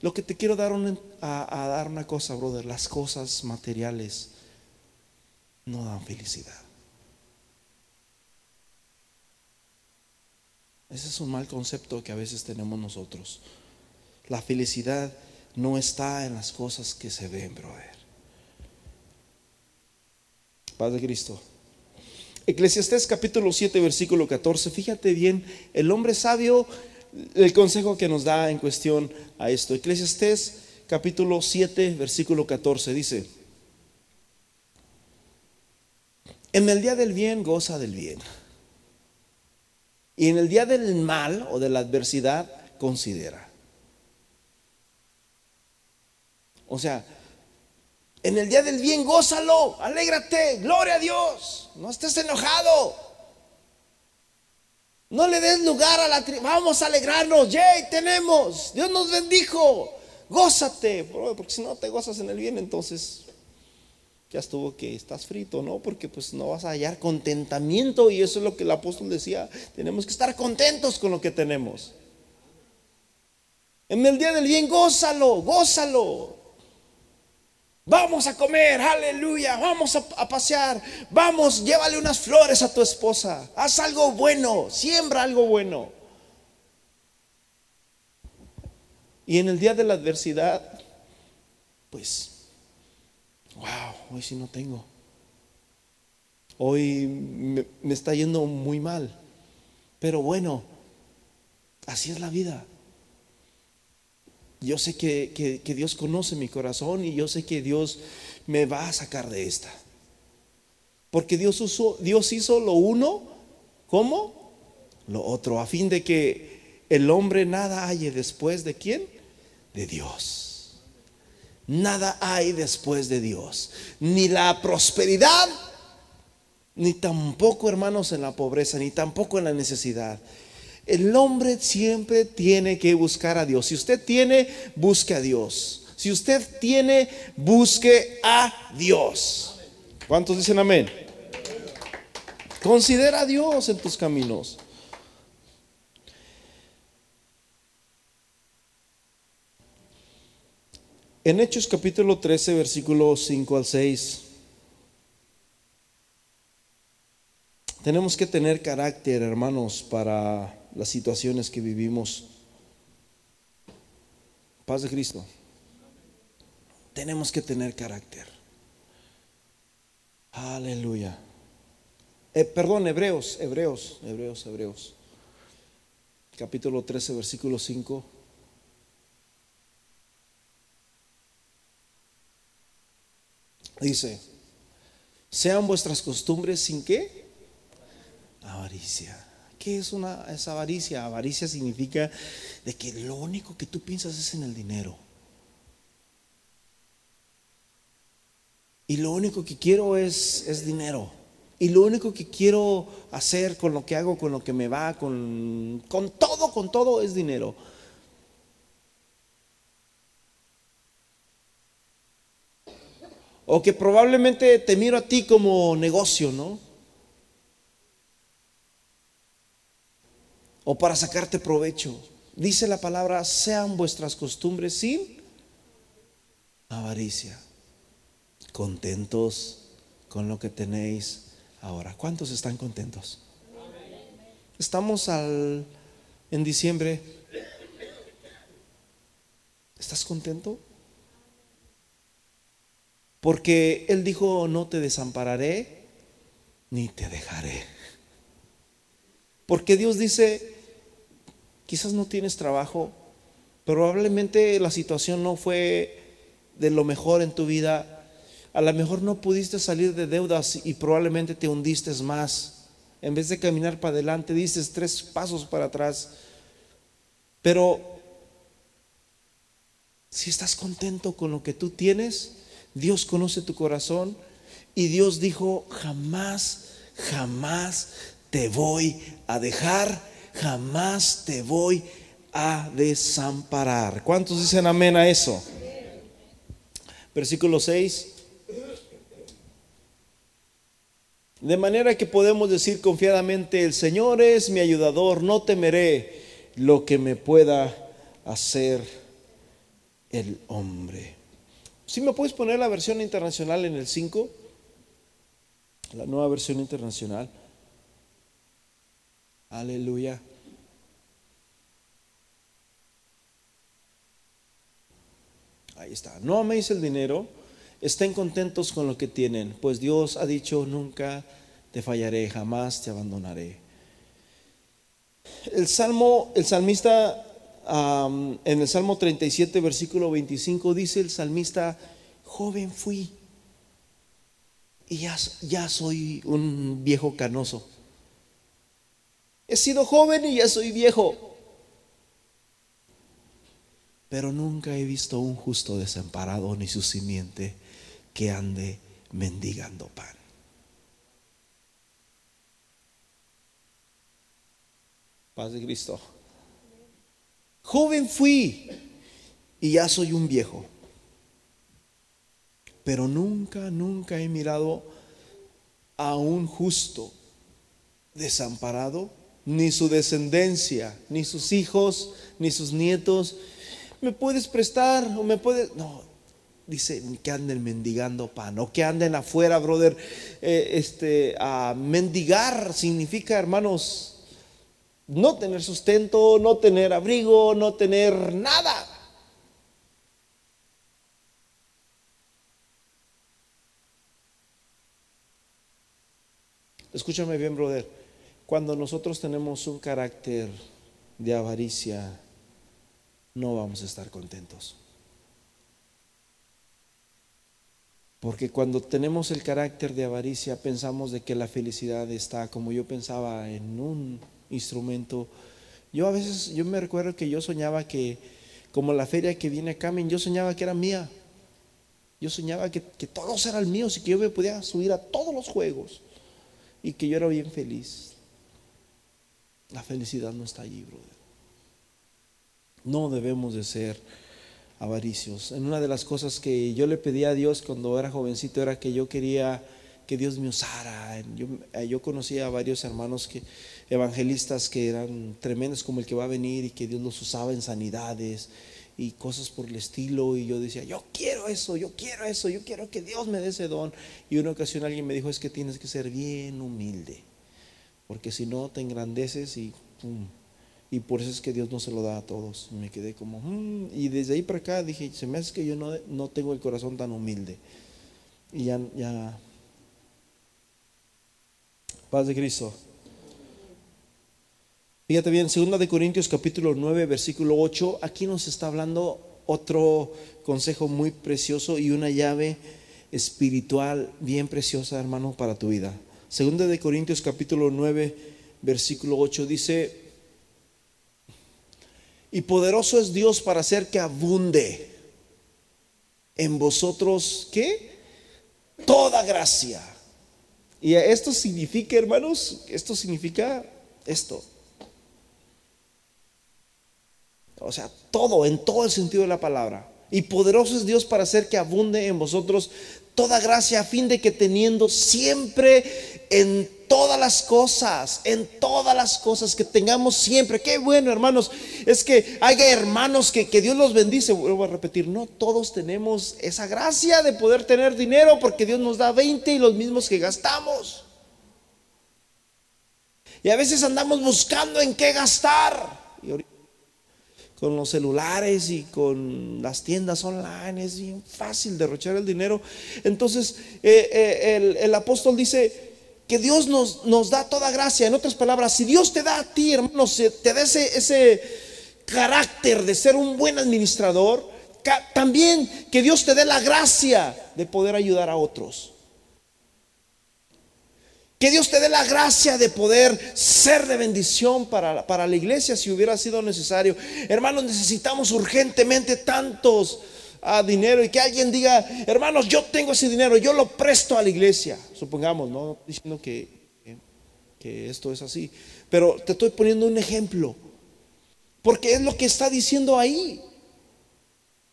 lo que te quiero dar a, a dar una cosa, brother, las cosas materiales no dan felicidad. Ese es un mal concepto que a veces tenemos nosotros. La felicidad no está en las cosas que se ven, brother. Paz de Cristo. Eclesiastés capítulo 7, versículo 14. Fíjate bien, el hombre sabio, el consejo que nos da en cuestión a esto. Eclesiastés capítulo 7, versículo 14 dice, en el día del bien goza del bien. Y en el día del mal o de la adversidad considera. O sea, en el día del bien, gózalo, alégrate, gloria a Dios, no estés enojado. No le des lugar a la vamos a alegrarnos, yay, tenemos, Dios nos bendijo, gózate, porque si no te gozas en el bien, entonces ya estuvo que estás frito, ¿no? Porque pues no vas a hallar contentamiento y eso es lo que el apóstol decía, tenemos que estar contentos con lo que tenemos. En el día del bien, gózalo, gózalo. Vamos a comer, aleluya, vamos a, pasear, vamos, llévale unas flores a tu esposa, haz algo bueno, siembra algo bueno. Y en el día de la adversidad, pues, wow, hoy sí no tengo. Hoy me, me está yendo muy mal. Pero bueno, así es la vida. Yo sé que, Dios conoce mi corazón y yo sé que Dios me va a sacar de esta. Porque Dios, Dios hizo lo uno como lo otro, a fin de que el hombre nada halle después de quién? De Dios. Nada hay después de Dios. Ni la prosperidad, ni tampoco, hermanos, en la pobreza, ni tampoco en la necesidad. El hombre siempre tiene que buscar a Dios. Si usted tiene, busque a Dios. Si usted tiene, busque a Dios. ¿Cuántos dicen amén? Considera a Dios en tus caminos. En Hechos capítulo 13, versículos 5 al 6, tenemos que tener carácter, hermanos, para las situaciones que vivimos. Paz de Cristo. Tenemos que tener carácter. Aleluya. Eh, perdón, Hebreos, Hebreos, Hebreos, Hebreos. Capítulo 13, versículo 5. Dice, sean vuestras costumbres sin qué? Avaricia. ¿Qué es una es avaricia? Avaricia significa de que lo único que tú piensas es en el dinero. Y lo único que quiero es, es dinero. Y lo único que quiero hacer con lo que hago, con lo que me va, con, con todo, con todo es dinero. O que probablemente te miro a ti como negocio, ¿no? O para sacarte provecho. Dice la palabra, sean vuestras costumbres sin avaricia. Contentos con lo que tenéis ahora. ¿Cuántos están contentos? Estamos en diciembre. ¿Estás contento? Porque Él dijo, no te desampararé ni te dejaré. Porque Dios dice, quizás no tienes trabajo, probablemente la situación no fue de lo mejor en tu vida, a lo mejor no pudiste salir de deudas y probablemente te hundiste más. En vez de caminar para adelante, dices tres pasos para atrás. Pero si estás contento con lo que tú tienes, Dios conoce tu corazón y Dios dijo, jamás, jamás te voy a dejar, jamás te voy a desamparar. ¿Cuántos dicen amén a eso? Versículo 6. De manera que podemos decir confiadamente, el Señor es mi ayudador, no temeré lo que me pueda hacer el hombre. Si me puedes poner la versión internacional en el 5? La nueva versión internacional. Aleluya. Ahí está. No améis el dinero. Estén contentos con lo que tienen, pues Dios ha dicho, nunca te fallaré, jamás te abandonaré. El salmo, el salmista en el Salmo 37, versículo 25, dice el salmista, joven fui y ya, ya soy un viejo canoso. He sido joven y ya soy viejo. Pero nunca he visto un justo desamparado ni su simiente que ande mendigando pan. Paz de Cristo. Joven fui y ya soy un viejo. Pero nunca, nunca he mirado a un justo desamparado, ni su descendencia, ni sus hijos, ni sus nietos. ¿Me puedes prestar o me puedes.? No, dice que anden mendigando pan o que anden afuera, brother. Eh, este, a mendigar significa, hermanos, no tener sustento, no tener abrigo, no tener nada. Escúchame bien, brother. Cuando nosotros tenemos un carácter de avaricia, no vamos a estar contentos. Porque cuando tenemos el carácter de avaricia, pensamos de que la felicidad está, como yo pensaba, en un instrumento. Yo a veces, yo me recuerdo que yo soñaba que, como la feria que viene a Camin, yo soñaba que era mía. Yo soñaba que, que todos eran míos y que yo me podía subir a todos los juegos y que yo era bien feliz. La felicidad no está allí, brother. No debemos de ser avaricios. En una de las cosas que yo le pedí a Dios cuando era jovencito era que yo quería que Dios me usara. Yo, yo conocía a varios hermanos que, evangelistas que eran tremendos como el que va a venir y que Dios los usaba en sanidades y cosas por el estilo y yo decía, yo quiero eso, yo quiero eso, yo quiero que Dios me dé ese don. Y una ocasión alguien me dijo, es que tienes que ser bien humilde, porque si no te engrandeces y Y por eso es que Dios no se lo da a todos. Me quedé como, mm", y desde ahí para acá dije, se me hace que yo no, no tengo el corazón tan humilde. Y ya, ya, paz de Cristo. Fíjate bien, 2 de Corintios capítulo 9, versículo 8, aquí nos está hablando otro consejo muy precioso y una llave espiritual bien preciosa, hermano, para tu vida. 2 de Corintios capítulo 9, versículo 8 dice, y poderoso es Dios para hacer que abunde en vosotros, ¿qué? Toda gracia. Y esto significa, hermanos, esto significa esto O sea, todo, en todo el sentido de la palabra. Y poderoso es Dios para hacer que abunde en vosotros toda gracia a fin de que teniendo siempre en todas las cosas, en todas las cosas que tengamos siempre. Qué bueno, hermanos. Es que haya hermanos que, que Dios los bendice. Vuelvo a repetir, no todos tenemos esa gracia de poder tener dinero porque Dios nos da 20 y los mismos que gastamos. Y a veces andamos buscando en qué gastar. Y con los celulares y con las tiendas online, es bien fácil derrochar el dinero. Entonces, eh, eh, el, apóstol dice que Dios nos, nos, da toda gracia. En otras palabras, si Dios te da a ti, hermanos, te da ese, carácter de ser un buen administrador, también que Dios te dé la gracia de poder ayudar a otros. Que Dios te dé la gracia de poder ser de bendición para, para la iglesia si hubiera sido necesario. Hermanos, necesitamos urgentemente tantos a dinero y que alguien diga, hermanos, yo tengo ese dinero, yo lo presto a la iglesia. Supongamos, no diciendo que, que esto es así, pero te estoy poniendo un ejemplo, porque es lo que está diciendo ahí.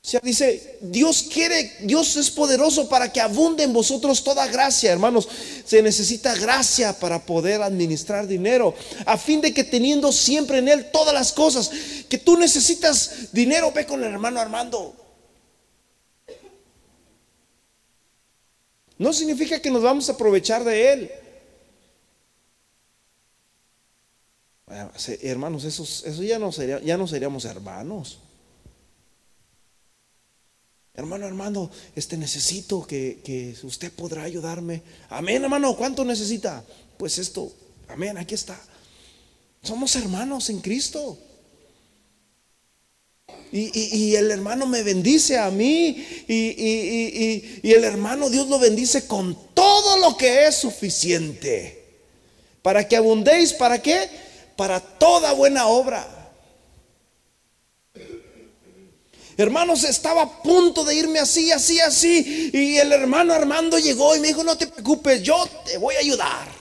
O sea, dice, Dios quiere, Dios es poderoso para que abunde en vosotros toda gracia, hermanos. Se necesita gracia para poder administrar dinero, a fin de que teniendo siempre en Él todas las cosas, que tú necesitas dinero, ve con el hermano Armando. No significa que nos vamos a aprovechar de Él. Hermanos, eso ya no, sería, ya no seríamos hermanos. Hermano, hermano, este necesito que, usted podrá ayudarme. Amén, hermano, ¿cuánto necesita? Pues esto, amén, aquí está. Somos hermanos en Cristo. Y, el hermano me bendice a mí y, y, el hermano Dios lo bendice con todo lo que es suficiente. Para que abundéis, ¿para qué? Para toda buena obra. Hermanos, estaba a punto de irme así, así, así. Y el hermano Armando llegó y me dijo, no te preocupes, yo te voy a ayudar.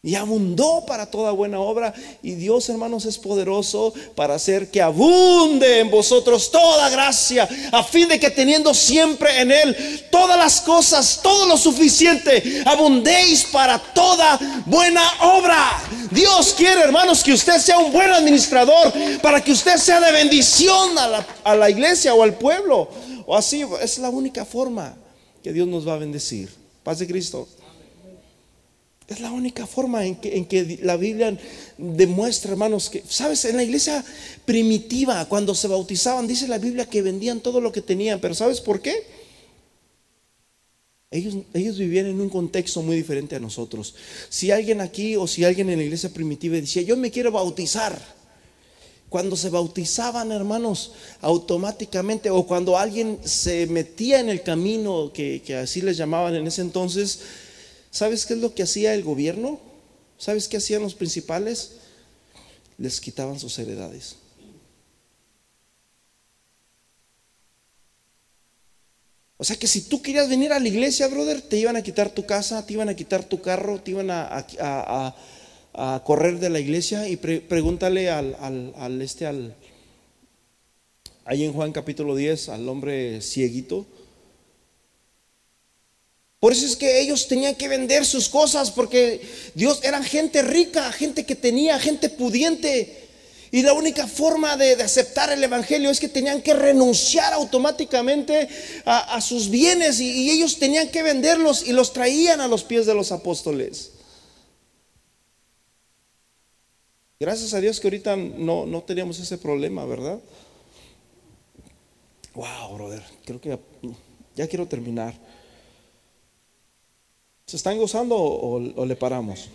Y abundó para toda buena obra. Y Dios, hermanos, es poderoso para hacer que abunde en vosotros toda gracia, a fin de que teniendo siempre en Él todas las cosas, todo lo suficiente, abundéis para toda buena obra. Dios quiere, hermanos, que usted sea un buen administrador, para que usted sea de bendición a la, a la iglesia o al pueblo. O así, es la única forma que Dios nos va a bendecir. Paz de Cristo. Es la única forma en que, la Biblia demuestra, hermanos, que, ¿sabes? En la iglesia primitiva, cuando se bautizaban, dice la Biblia que vendían todo lo que tenían, pero ¿sabes por qué? Ellos, ellos vivían en un contexto muy diferente a nosotros. Si alguien aquí o si alguien en la iglesia primitiva decía, yo me quiero bautizar, cuando se bautizaban, hermanos, automáticamente, o cuando alguien se metía en el camino, que, que así les llamaban en ese entonces, ¿Sabes qué es lo que hacía el gobierno? ¿Sabes qué hacían los principales? les quitaban sus heredades. O sea que si tú querías venir a la iglesia, brother, te iban a quitar tu casa, te iban a quitar tu carro, te iban a, a, correr de la iglesia y pregúntale al, al, este, al, ahí en Juan capítulo 10, al hombre cieguito. Por eso es que ellos tenían que vender sus cosas, porque Dios eran gente rica, gente que tenía, gente pudiente. Y la única forma de, aceptar el Evangelio es que tenían que renunciar automáticamente a, sus bienes y, ellos tenían que venderlos y los traían a los pies de los apóstoles. Gracias a Dios que ahorita no, no teníamos ese problema, ¿verdad? Wow, brother, creo que ya, quiero terminar. ¿Se están gozando o le paramos?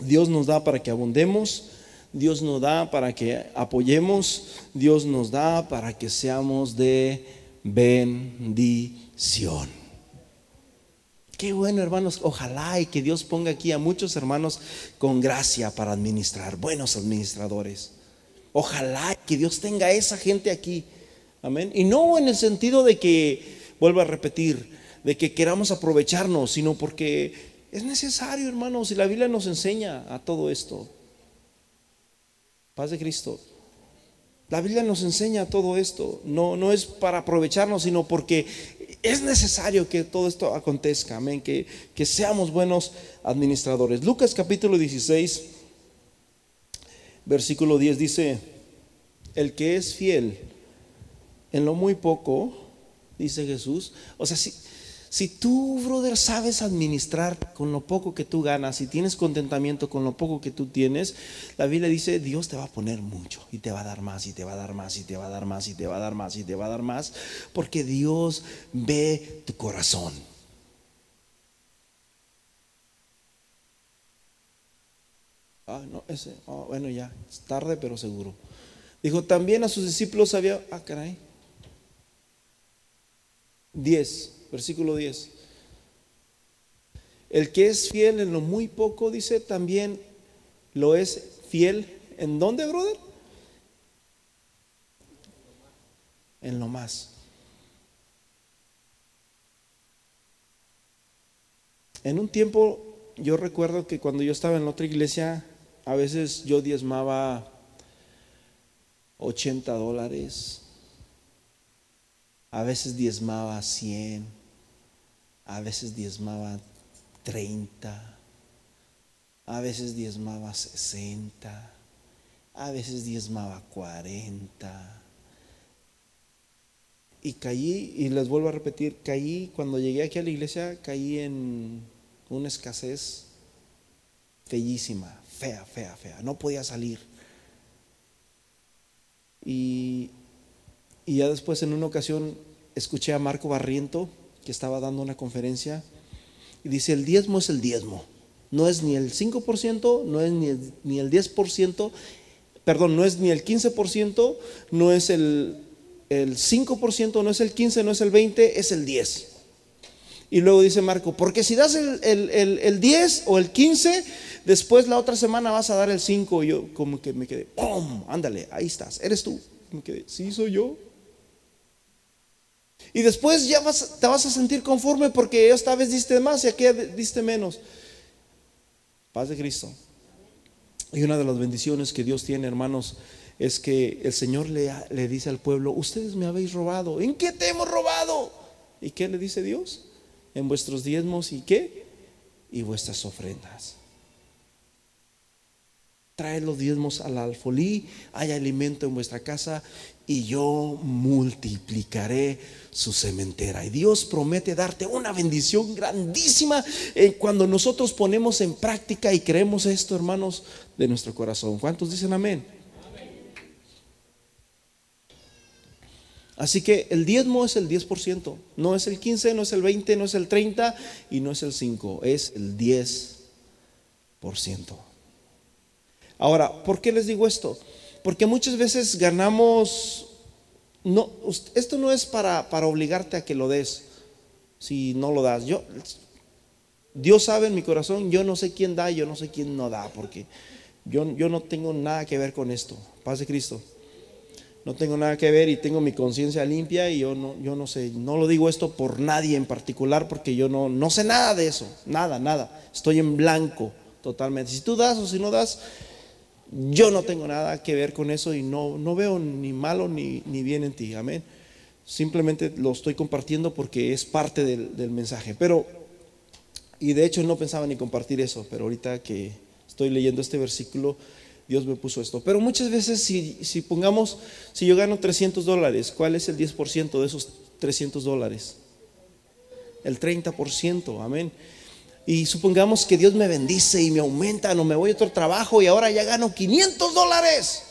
Dios nos da para que abundemos, Dios nos da para que apoyemos, Dios nos da para que seamos de bendición. Qué bueno, hermanos. Ojalá y que Dios ponga aquí a muchos hermanos con gracia para administrar, buenos administradores. Ojalá que Dios tenga esa gente aquí. Amén. Y no en el sentido de que, vuelvo a repetir, de que queramos aprovecharnos, sino porque es necesario, hermanos, y la Biblia nos enseña a todo esto. Paz de Cristo. La Biblia nos enseña todo esto. No, no es para aprovecharnos, sino porque es necesario que todo esto acontezca. Amén. Que, que seamos buenos administradores. Lucas capítulo 16, versículo 10 dice, el que es fiel en lo muy poco, dice Jesús. O sea, si, si tú, brother, sabes administrar con lo poco que tú ganas y tienes contentamiento con lo poco que tú tienes, la Biblia dice, Dios te va a poner mucho y te va a dar más y te va a dar más y te va a dar más y te va a dar más y te va a dar más, porque Dios ve tu corazón. Ah, no, ese, ah, bueno, ya, es tarde pero seguro. Dijo, también a sus discípulos había, ah, caray, 10 versículo 10. El que es fiel en lo muy poco, dice, también lo es fiel. ¿En dónde, brother? En lo más. En un tiempo, yo recuerdo que cuando yo estaba en otra iglesia, a veces yo diezmaba 80 dólares, a veces diezmaba 100 a veces diezmaba 30, a veces diezmaba 60, a veces diezmaba 40. Y caí, y les vuelvo a repetir, caí, cuando llegué aquí a la iglesia, caí en una escasez bellísima, fea, fea, fea. No podía salir. Y, y ya después en una ocasión escuché a Marco Barriento que estaba dando una conferencia y dice, el diezmo es el diezmo. No es ni el 5%, no es ni el, ni el 10%, perdón, no es ni el 15%, no es el, el 5%, no es el 15%, no es el 20%, es el 10%. Y luego dice Marco, porque si das el, el, el, 10 o el 15, después la otra semana vas a dar el 5. Y yo como que me quedé, ¡pum! Ándale, ahí estás, eres tú. Me quedé, sí, soy yo. Y después ya vas, te vas a sentir conforme porque esta vez diste más y aquí diste menos. Paz de Cristo. Y una de las bendiciones que Dios tiene, hermanos, es que el Señor le, le dice al pueblo, ustedes me habéis robado. ¿En qué te hemos robado? ¿Y qué le dice Dios? En vuestros diezmos y qué? Y vuestras ofrendas. Trae los diezmos al alfolí, hay alimento en vuestra casa y yo multiplicaré su cementera. Y Dios promete darte una bendición grandísima eh, cuando nosotros ponemos en práctica y creemos esto, hermanos, de nuestro corazón. ¿Cuántos dicen amén? Así que el diezmo es el 10%, no es el 15, no es el 20, no es el 30 y no es el 5, es el 10%. Ahora, ¿por qué les digo esto? Porque muchas veces ganamos, no, esto no es para, para obligarte a que lo des, si no lo das. Yo, Dios sabe en mi corazón, yo no sé quién da, yo no sé quién no da, porque yo, yo no tengo nada que ver con esto. Paz de Cristo. No tengo nada que ver y tengo mi conciencia limpia y yo no, yo no sé, no lo digo esto por nadie en particular porque yo no, no sé nada de eso, nada, nada. Estoy en blanco totalmente. Si tú das o si no das, yo no tengo nada que ver con eso y no, no veo ni malo ni, ni bien en ti. Amén. Simplemente lo estoy compartiendo porque es parte del, del mensaje. Pero, y de hecho no pensaba ni compartir eso, pero ahorita que estoy leyendo este versículo, Dios me puso esto. Pero muchas veces si, si pongamos, si yo gano 300 dólares, ¿cuál es el 10% de esos 300 dólares? El 30%, amén. Y supongamos que Dios me bendice y me aumenta, no me voy a otro trabajo y ahora ya gano 500 dólares.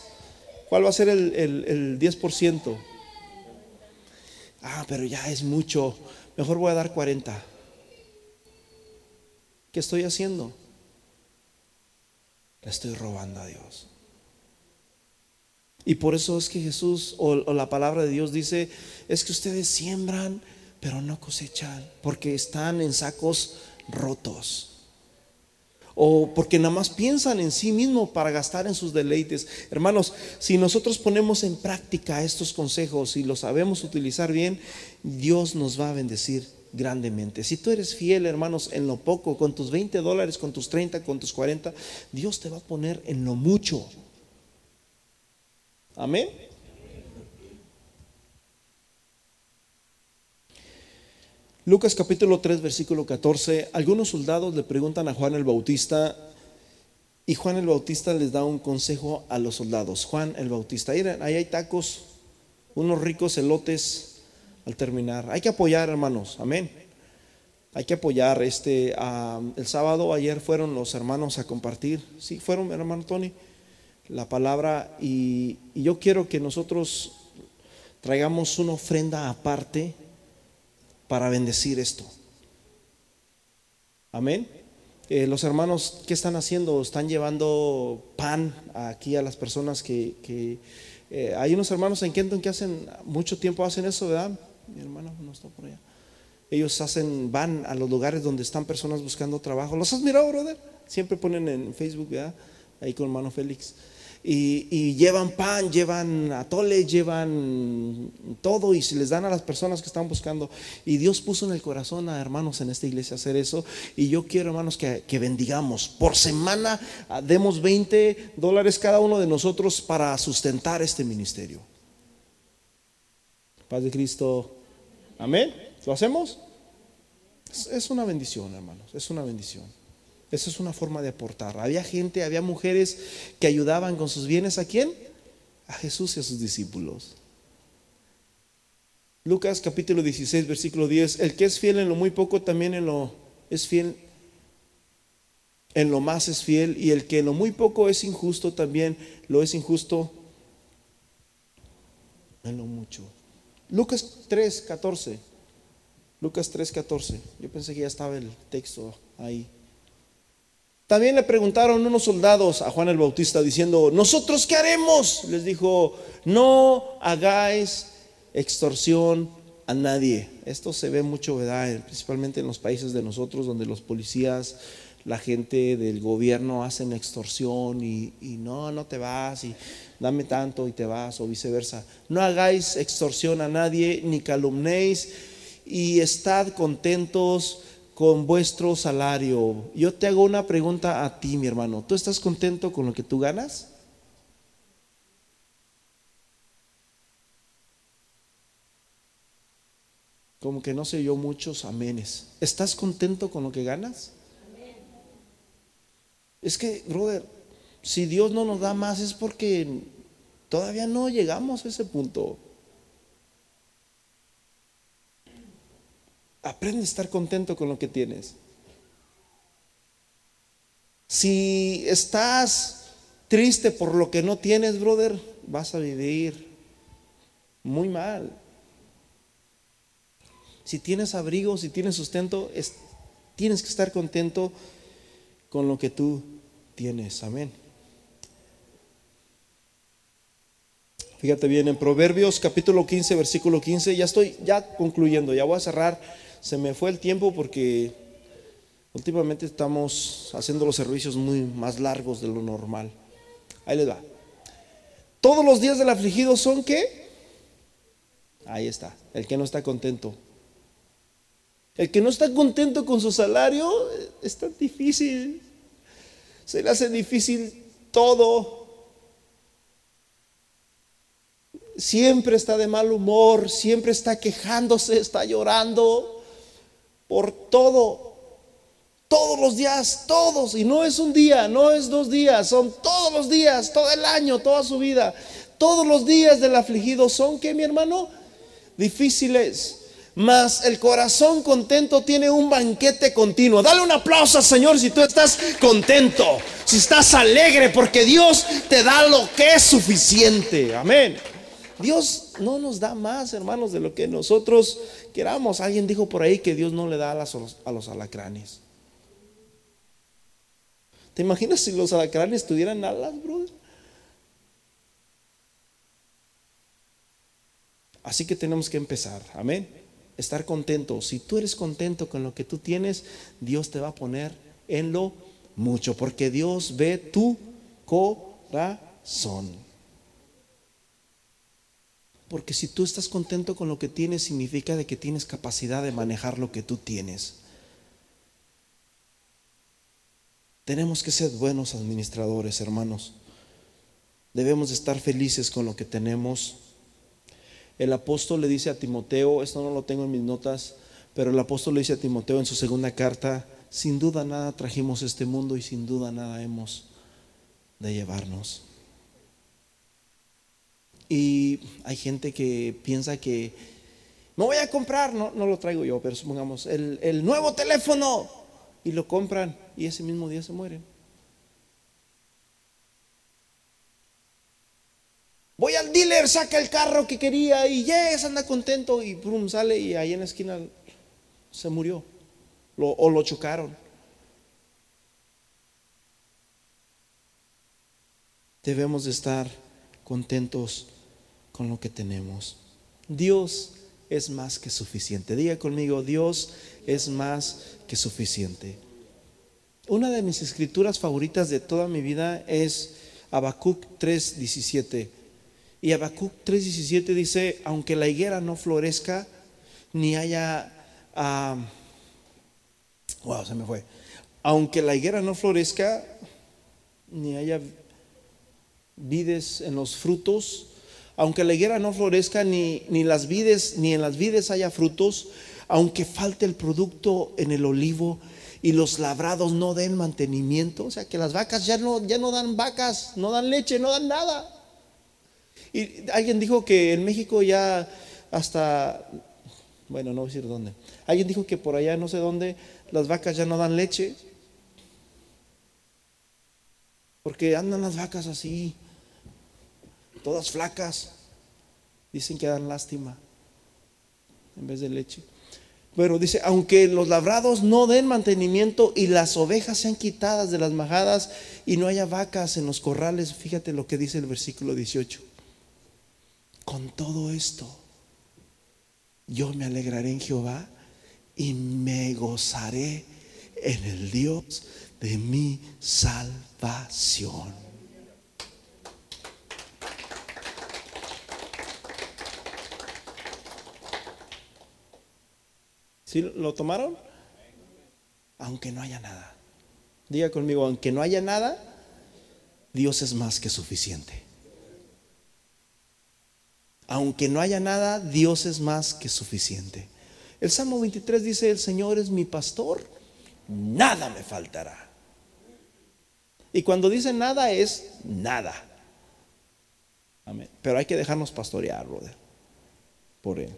¿Cuál va a ser el, el, el 10%? Ah, pero ya es mucho. Mejor voy a dar 40. ¿Qué estoy haciendo? Le estoy robando a Dios. Y por eso es que Jesús o, o, la palabra de Dios dice, es que ustedes siembran, pero no cosechan, porque están en sacos rotos. O porque nada más piensan en sí mismo para gastar en sus deleites. Hermanos, si nosotros ponemos en práctica estos consejos y los sabemos utilizar bien, Dios nos va a bendecir grandemente. Si tú eres fiel, hermanos, en lo poco, con tus 20 dólares, con tus 30, con tus 40, Dios te va a poner en lo mucho. Amén. Lucas capítulo 3, versículo 14. Algunos soldados le preguntan a Juan el Bautista y Juan el Bautista les da un consejo a los soldados. Juan el Bautista, ahí, hay tacos, unos ricos elotes al terminar. Hay que apoyar, hermanos, amén. Hay que apoyar. Este, el sábado, ayer fueron los hermanos a compartir, sí, fueron, hermano Tony, la palabra. Y yo quiero que nosotros traigamos una ofrenda aparte para bendecir esto. Amén. Eh, los hermanos, ¿qué están haciendo? Están llevando pan aquí a las personas que, eh, hay unos hermanos en Kenton que hacen mucho tiempo hacen eso, ¿verdad? mi hermano no está por allá. Ellos hacen, van a los lugares donde están personas buscando trabajo. ¿Los has mirado, brother? Siempre ponen en Facebook, ¿verdad? Ahí con hermano Félix. Y, llevan pan, llevan atole, llevan todo y se les dan a las personas que están buscando. Y Dios puso en el corazón a hermanos en esta iglesia hacer eso. Y yo quiero, hermanos, que, que bendigamos. Por semana ah, demos 20 dólares cada uno de nosotros para sustentar este ministerio. Paz de Cristo. Amén. ¿Lo hacemos? Es una bendición, hermanos. Es una bendición. Esa es una forma de aportar. Había gente, había mujeres que ayudaban con sus bienes a quién? A Jesús y a sus discípulos. Lucas capítulo 16, versículo 10. El que es fiel en lo muy poco también en lo es fiel en lo más es fiel y el que en lo muy poco es injusto también lo es injusto en lo mucho. Lucas 3, 14. Lucas 3, 14. Yo pensé que ya estaba el texto ahí. También le preguntaron unos soldados a Juan el Bautista diciendo, ¿nosotros qué haremos? Les dijo, no hagáis extorsión a nadie. Esto se ve mucho, ¿verdad? Principalmente en los países de nosotros donde los policías, la gente del gobierno hacen extorsión y, y no, no te vas y dame tanto y te vas o viceversa. No hagáis extorsión a nadie ni calumnéis y estad contentos con vuestro salario. Yo te hago una pregunta a ti, mi hermano. ¿Tú estás contento con lo que tú ganas? Como que no sé yo muchos amenes. ¿Estás contento con lo que ganas? Es que, brother, si Dios no nos da más es porque todavía no llegamos a ese punto. Aprende a estar contento con lo que tienes. Si estás triste por lo que no tienes, brother, vas a vivir muy mal. Si tienes abrigo, si tienes sustento, tienes que estar contento con lo que tú tienes. Amén. Fíjate bien, en Proverbios capítulo 15, versículo 15, ya estoy ya concluyendo, ya voy a cerrar. Se me fue el tiempo porque Últimamente estamos haciendo los servicios muy más largos de lo normal. Ahí les va. Todos los días del afligido son qué? Ahí está, el que no está contento. El que no está contento con su salario es tan difícil. Se le hace difícil todo. Siempre está de mal humor, siempre está quejándose, está llorando por todo. Todos los días, todos. Y no es un día, no es dos días, son todos los días, todo el año, toda su vida. Todos los días del afligido son que, mi hermano, difíciles. Mas el corazón contento tiene un banquete continuo. Dale un aplauso al Señor si tú estás contento, si estás alegre, porque Dios te da lo que es suficiente. Amén. Dios no nos da más, hermanos, de lo que nosotros queramos. Alguien dijo por ahí que Dios no le da a, a los alacranes. ¿Te imaginas si los alacranes tuvieran alas, brother? Así que tenemos que empezar, amén. Estar contentos. Si tú eres contento con lo que tú tienes, Dios te va a poner en lo mucho, porque Dios ve tu corazón. Porque si tú estás contento con lo que tienes, significa de que tienes capacidad de manejar lo que tú tienes. Tenemos que ser buenos administradores, hermanos. Debemos estar felices con lo que tenemos. El apóstol le dice a Timoteo, esto no lo tengo en mis notas, pero el apóstol le dice a Timoteo en su segunda carta, sin duda nada trajimos este mundo y sin duda nada hemos de llevarnos. Y hay gente que piensa que me voy a comprar, no, no lo traigo yo, pero supongamos, el, nuevo teléfono y lo compran y ese mismo día se mueren. Voy al dealer, saca el carro que quería y yes, anda contento y pum, sale y ahí en la esquina se murió o lo chocaron. Debemos de estar contentos con lo que tenemos. Dios es más que suficiente. Diga conmigo, Dios es más que suficiente. Una de mis escrituras favoritas de toda mi vida es Habacuc 3:17. Y Habacuc 3:17 dice, aunque la higuera no florezca, ni haya... wow, se me fue. Aunque la higuera no florezca, ni haya vides en los frutos, aunque la higuera no florezca, ni, ni las vides, ni en las vides haya frutos, aunque falte el producto en el olivo, y los labrados no den mantenimiento, o sea que las vacas ya no, ya no dan vacas, no dan leche, no dan nada. Y alguien dijo que en México ya hasta, bueno, no voy a decir dónde, alguien dijo que por allá no sé dónde las vacas ya no dan leche, porque andan las vacas así, todas flacas, dicen que dan lástima en vez de leche. Pero dice, aunque los labrados no den mantenimiento y las ovejas sean quitadas de las majadas y no haya vacas en los corrales, fíjate lo que dice el versículo 18. Con todo esto, yo me alegraré en Jehová y me gozaré en el Dios de mi salvación. ¿Sí lo tomaron? Aunque no haya nada. Diga conmigo, aunque no haya nada, Dios es más que suficiente. Aunque no haya nada, Dios es más que suficiente. El Salmo 23 dice, el Señor es mi pastor, nada me faltará. Y cuando dice nada es nada. Amén. Pero hay que dejarnos pastorear, brother, por él.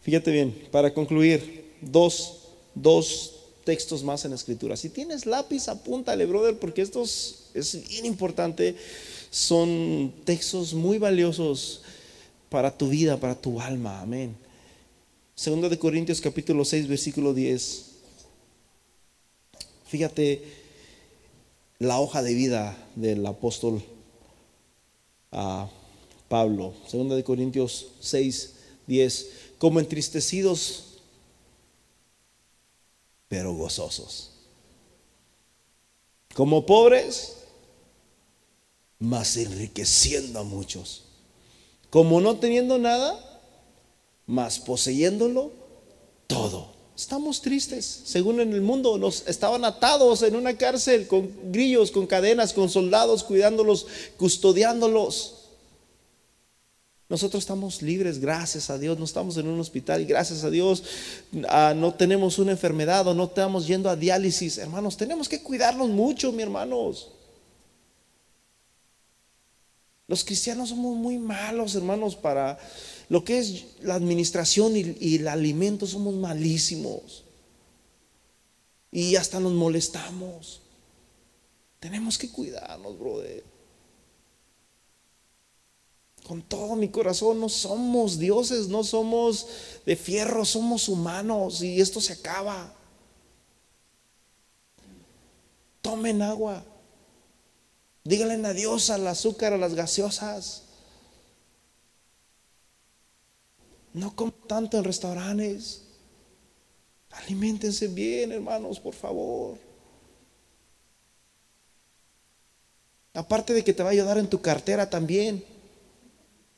Fíjate bien, para concluir, dos, dos textos más en escritura. Si tienes lápiz, apúntale, brother, porque estos es bien importante. Son textos muy valiosos para tu vida, para tu alma. Amén. Segunda de Corintios capítulo 6, versículo 10. Fíjate la hoja de vida del apóstol a Pablo. Segunda de Corintios 6, 10. Como entristecidos pero gozosos. como pobres, mas enriqueciendo a muchos. Como no teniendo nada, mas poseyéndolo todo. Estamos tristes, según en el mundo, los estaban atados en una cárcel con grillos, con cadenas, con soldados cuidándolos, custodiándolos. Nosotros estamos libres, gracias a Dios, no estamos en un hospital y gracias a Dios ah, no tenemos una enfermedad o no estamos yendo a diálisis. Hermanos, tenemos que cuidarnos mucho, mi hermanos. Los cristianos somos muy malos, hermanos, para lo que es la administración y, el alimento, somos malísimos. Y hasta nos molestamos. Tenemos que cuidarnos, brother. Con todo mi corazón, no somos dioses, no somos de fierro, somos humanos y esto se acaba. Tomen agua. Díganle adiós al azúcar, a las gaseosas. No coman tanto en restaurantes. Aliméntense bien, hermanos, por favor. Aparte de que te va a ayudar en tu cartera también.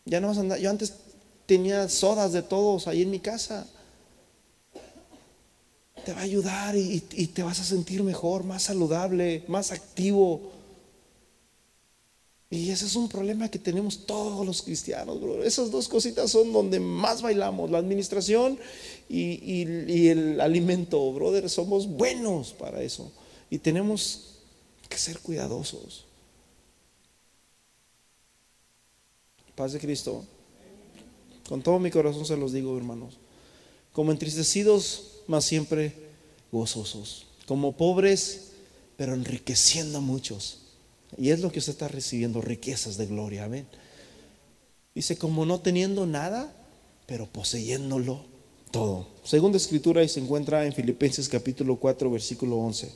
Ya no vas a andar. Yo antes tenía sodas de todos ahí en mi casa. Te va a ayudar y, y te vas a sentir mejor, más saludable, más activo. Y ese es un problema que tenemos todos los cristianos, bro. Esas dos cositas son donde más bailamos, la administración y, el alimento, brother. Somos buenos para eso. Y tenemos que ser cuidadosos. Paz de Cristo. Con todo mi corazón se los digo, hermanos. Como entristecidos, más siempre gozosos. Como pobres, pero enriqueciendo a muchos y es lo que usted está recibiendo, riquezas de gloria. Amén. Dice, como no teniendo nada, pero poseyéndolo todo. Segunda escritura y se encuentra en Filipenses capítulo 4, versículo 11.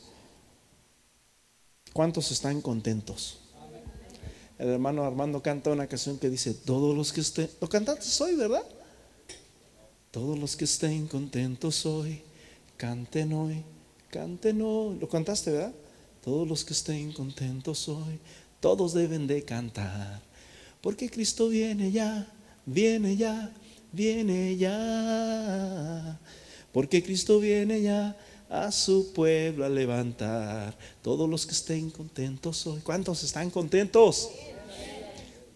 ¿Cuántos están contentos? El hermano Armando canta una canción que dice, todos los que estén, lo cantaste hoy, ¿verdad? Todos los que estén contentos hoy, canten hoy, canten hoy. Lo cantaste, ¿verdad? Todos los que estén contentos hoy, todos deben de cantar. Porque Cristo viene ya, viene ya, viene ya. Porque Cristo viene ya a su pueblo a levantar. Todos los que estén contentos hoy. ¿Cuántos están contentos?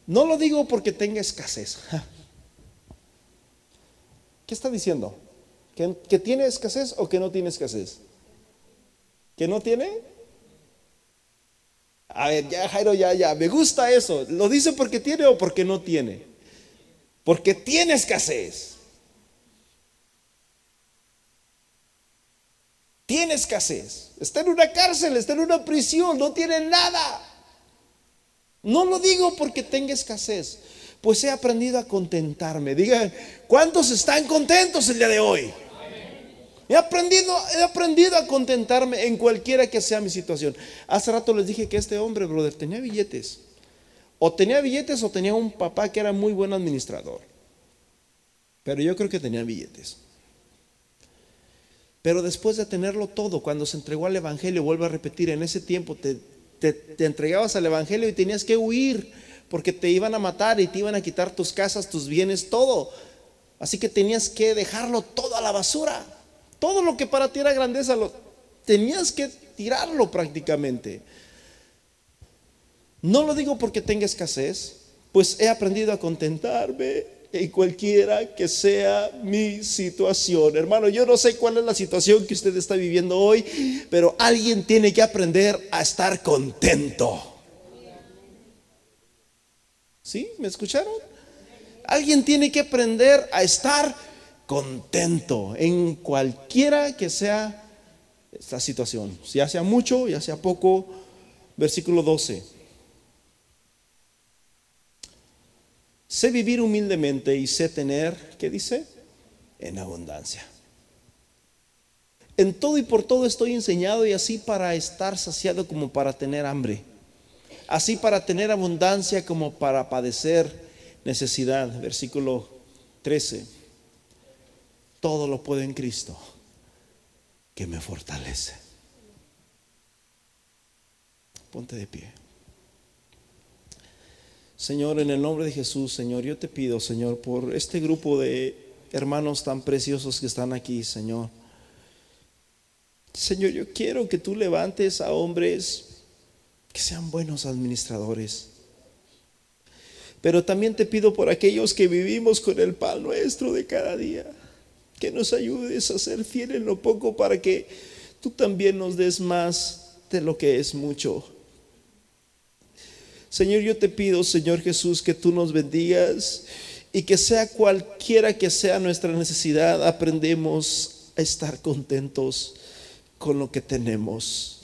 No lo digo porque tenga escasez. ¿Qué está diciendo? ¿Que, ¿Que, tiene escasez o que no tiene escasez? ¿Que no tiene? A ver, ya Jairo, ya, ya, me gusta eso. ¿Lo dice porque tiene o porque no tiene? Porque tiene escasez. Tiene escasez. Está en una cárcel, está en una prisión, no tiene nada. No lo digo porque tenga escasez, pues he aprendido a contentarme. Digan, ¿cuántos están contentos el día de hoy? He aprendido, he aprendido a contentarme en cualquiera que sea mi situación. Hace rato les dije que este hombre, brother, tenía billetes. O tenía billetes o tenía un papá que era muy buen administrador. Pero yo creo que tenía billetes. Pero después de tenerlo todo, cuando se entregó al Evangelio, vuelvo a repetir, en ese tiempo te, te entregabas al Evangelio y tenías que huir porque te iban a matar y te iban a quitar tus casas, tus bienes, todo. Así que tenías que dejarlo todo a la basura. Todo lo que para ti era grandeza, lo, tenías que tirarlo prácticamente. No lo digo porque tenga escasez, pues he aprendido a contentarme en cualquiera que sea mi situación. Hermano, yo no sé cuál es la situación que usted está viviendo hoy, pero alguien tiene que aprender a estar contento. ¿Sí? ¿Me escucharon? Alguien tiene que aprender a estar contento en cualquiera que sea esta situación, ya sea mucho, ya sea poco. Versículo 12. Sé vivir humildemente y sé tener, ¿qué dice? En abundancia. En todo y por todo estoy enseñado y así para estar saciado como para tener hambre. Así para tener abundancia como para padecer necesidad. Versículo 13 todo lo puedo en Cristo que me fortalece. Ponte de pie. Señor, en el nombre de Jesús, Señor, yo te pido, Señor, por este grupo de hermanos tan preciosos que están aquí, Señor. Señor, yo quiero que tú levantes a hombres que sean buenos administradores. Pero también te pido por aquellos que vivimos con el pan nuestro de cada día, que nos ayudes a ser fieles en lo poco para que tú también nos des más de lo que es mucho. Señor, yo te pido, Señor Jesús, que tú nos bendigas y que sea cualquiera que sea nuestra necesidad, aprendemos a estar contentos con lo que tenemos.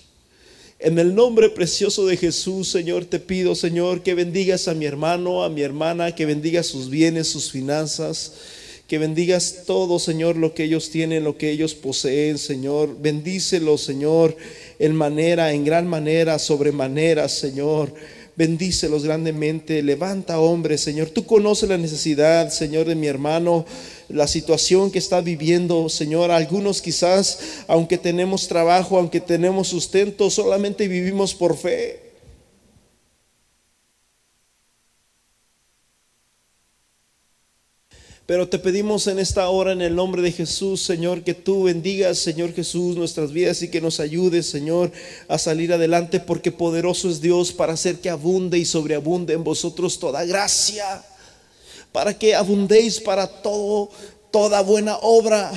En el nombre precioso de Jesús, Señor, te pido, Señor, que bendigas a mi hermano, a mi hermana, que bendigas sus bienes, sus finanzas, que bendigas todo, Señor, lo que ellos tienen, lo que ellos poseen, Señor. Bendícelo, Señor, en manera, en gran manera, sobremanera, Señor bendícelos grandemente, levanta hombres, Señor. Tú conoces la necesidad, Señor, de mi hermano, la situación que está viviendo, Señor. Algunos quizás, aunque tenemos trabajo, aunque tenemos sustento, solamente vivimos por fe. Pero te pedimos en esta hora, en el nombre de Jesús, Señor, que tú bendigas, Señor Jesús, nuestras vidas y que nos ayudes, Señor, a salir adelante, porque poderoso es Dios para hacer que abunde y sobreabunde en vosotros toda gracia, para que abundéis para todo, toda buena obra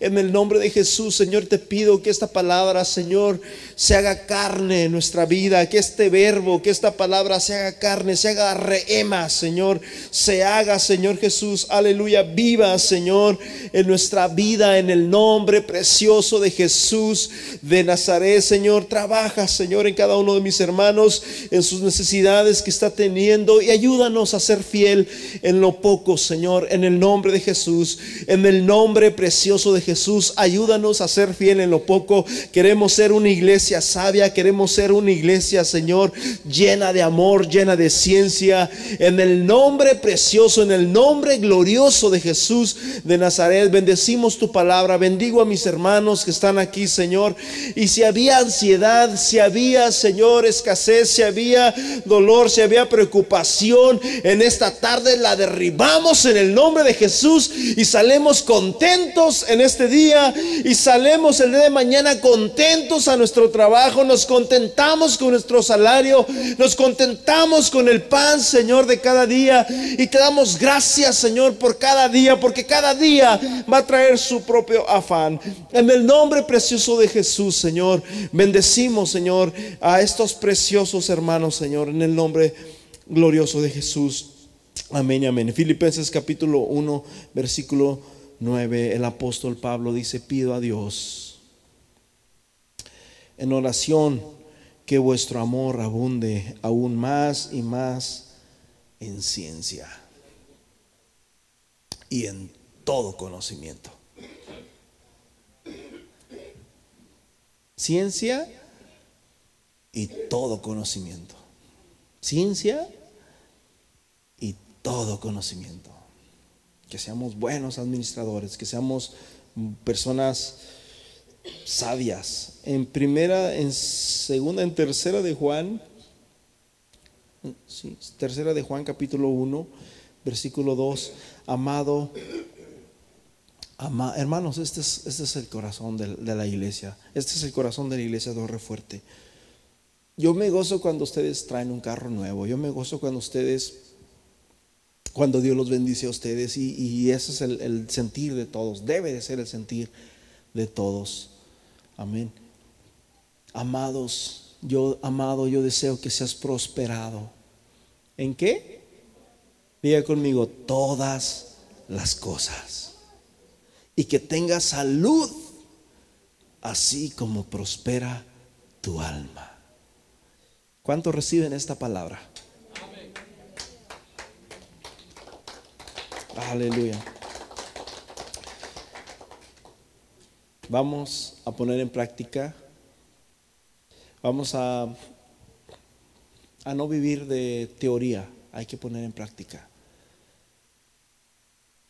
en el nombre de Jesús, Señor, te pido que esta palabra, Señor, se haga carne en nuestra vida, que este verbo, que esta palabra se haga carne, se haga reema, Señor, se haga, Señor Jesús, aleluya, viva, Señor, en nuestra vida, en el nombre precioso de Jesús de Nazaret, Señor, trabaja, Señor, en cada uno de mis hermanos, en sus necesidades que está teniendo y ayúdanos a ser fiel en lo poco, Señor, en el nombre de Jesús, en el nombre precioso de Jesús. Jesús, ayúdanos a ser fiel en lo poco. Queremos ser una iglesia sabia, queremos ser una iglesia, Señor, llena de amor, llena de ciencia. En el nombre precioso, en el nombre glorioso de Jesús de Nazaret, bendecimos tu palabra. Bendigo a mis hermanos que están aquí, Señor. Y si había ansiedad, si había, Señor, escasez, si había dolor, si había preocupación, en esta tarde la derribamos en el nombre de Jesús y salemos contentos en este día y salemos el día de mañana contentos a nuestro trabajo, nos contentamos con nuestro salario, nos contentamos con el pan, Señor, de cada día y te damos gracias, Señor, por cada día, porque cada día va a traer su propio afán. En el nombre precioso de Jesús, Señor, bendecimos, Señor, a estos preciosos hermanos, Señor, en el nombre glorioso de Jesús. Amén, amén. Filipenses capítulo 1, versículo 9, el apóstol Pablo dice, pido a Dios en oración que vuestro amor abunde aún más y más en ciencia y en todo conocimiento. Ciencia y todo conocimiento. Ciencia y todo conocimiento que seamos buenos administradores, que seamos personas sabias. En primera, en segunda, en tercera de Juan, sí, tercera de Juan capítulo 1, versículo 2, amado, hermanos, este es, este es el corazón de, la iglesia, este es el corazón de la iglesia de Torre Fuerte. Yo me gozo cuando ustedes traen un carro nuevo, yo me gozo cuando ustedes cuando Dios los bendice a ustedes y, ese es el, sentir de todos, debe de ser el sentir de todos. Amén. Amados, yo, amado, yo deseo que seas prosperado. ¿En qué? Diga conmigo, todas las cosas. Y que tengas salud, así como prospera tu alma. ¿Cuántos reciben esta palabra? Aleluya. Vamos a poner en práctica, vamos a, a no vivir de teoría, hay que poner en práctica.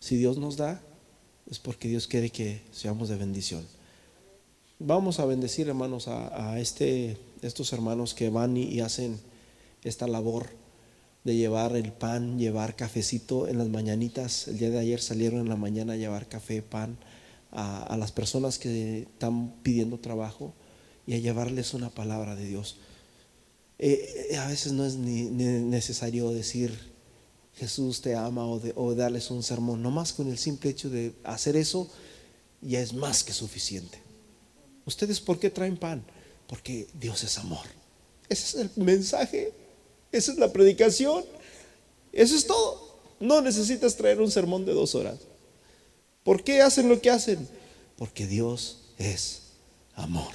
Si Dios nos da, es porque Dios quiere que seamos de bendición. Vamos a bendecir, hermanos, a, este, estos hermanos que van y, hacen esta labor de llevar el pan, llevar cafecito en las mañanitas. El día de ayer salieron en la mañana a llevar café, pan a, las personas que están pidiendo trabajo y a llevarles una palabra de Dios. Eh, eh, a veces no es ni, necesario decir Jesús te ama o, o darles un sermón, no más con el simple hecho de hacer eso ya es más que suficiente. ¿Ustedes por qué traen pan? Porque Dios es amor. Ese es el mensaje, esa es la predicación, eso es todo. No necesitas traer un sermón de dos horas. ¿Por qué hacen lo que hacen? Porque Dios es amor.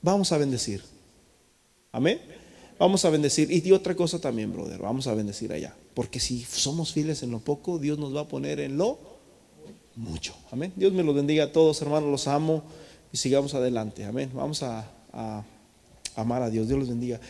Vamos a bendecir. Amén. Vamos a bendecir. Y otra cosa también, brother. Vamos a bendecir allá. Porque si somos fieles en lo poco, Dios nos va a poner en lo mucho. Amén. Dios me lo bendiga a todos, hermanos. Los amo y sigamos adelante. Amén. Vamos a, a amar a Dios. Dios los bendiga.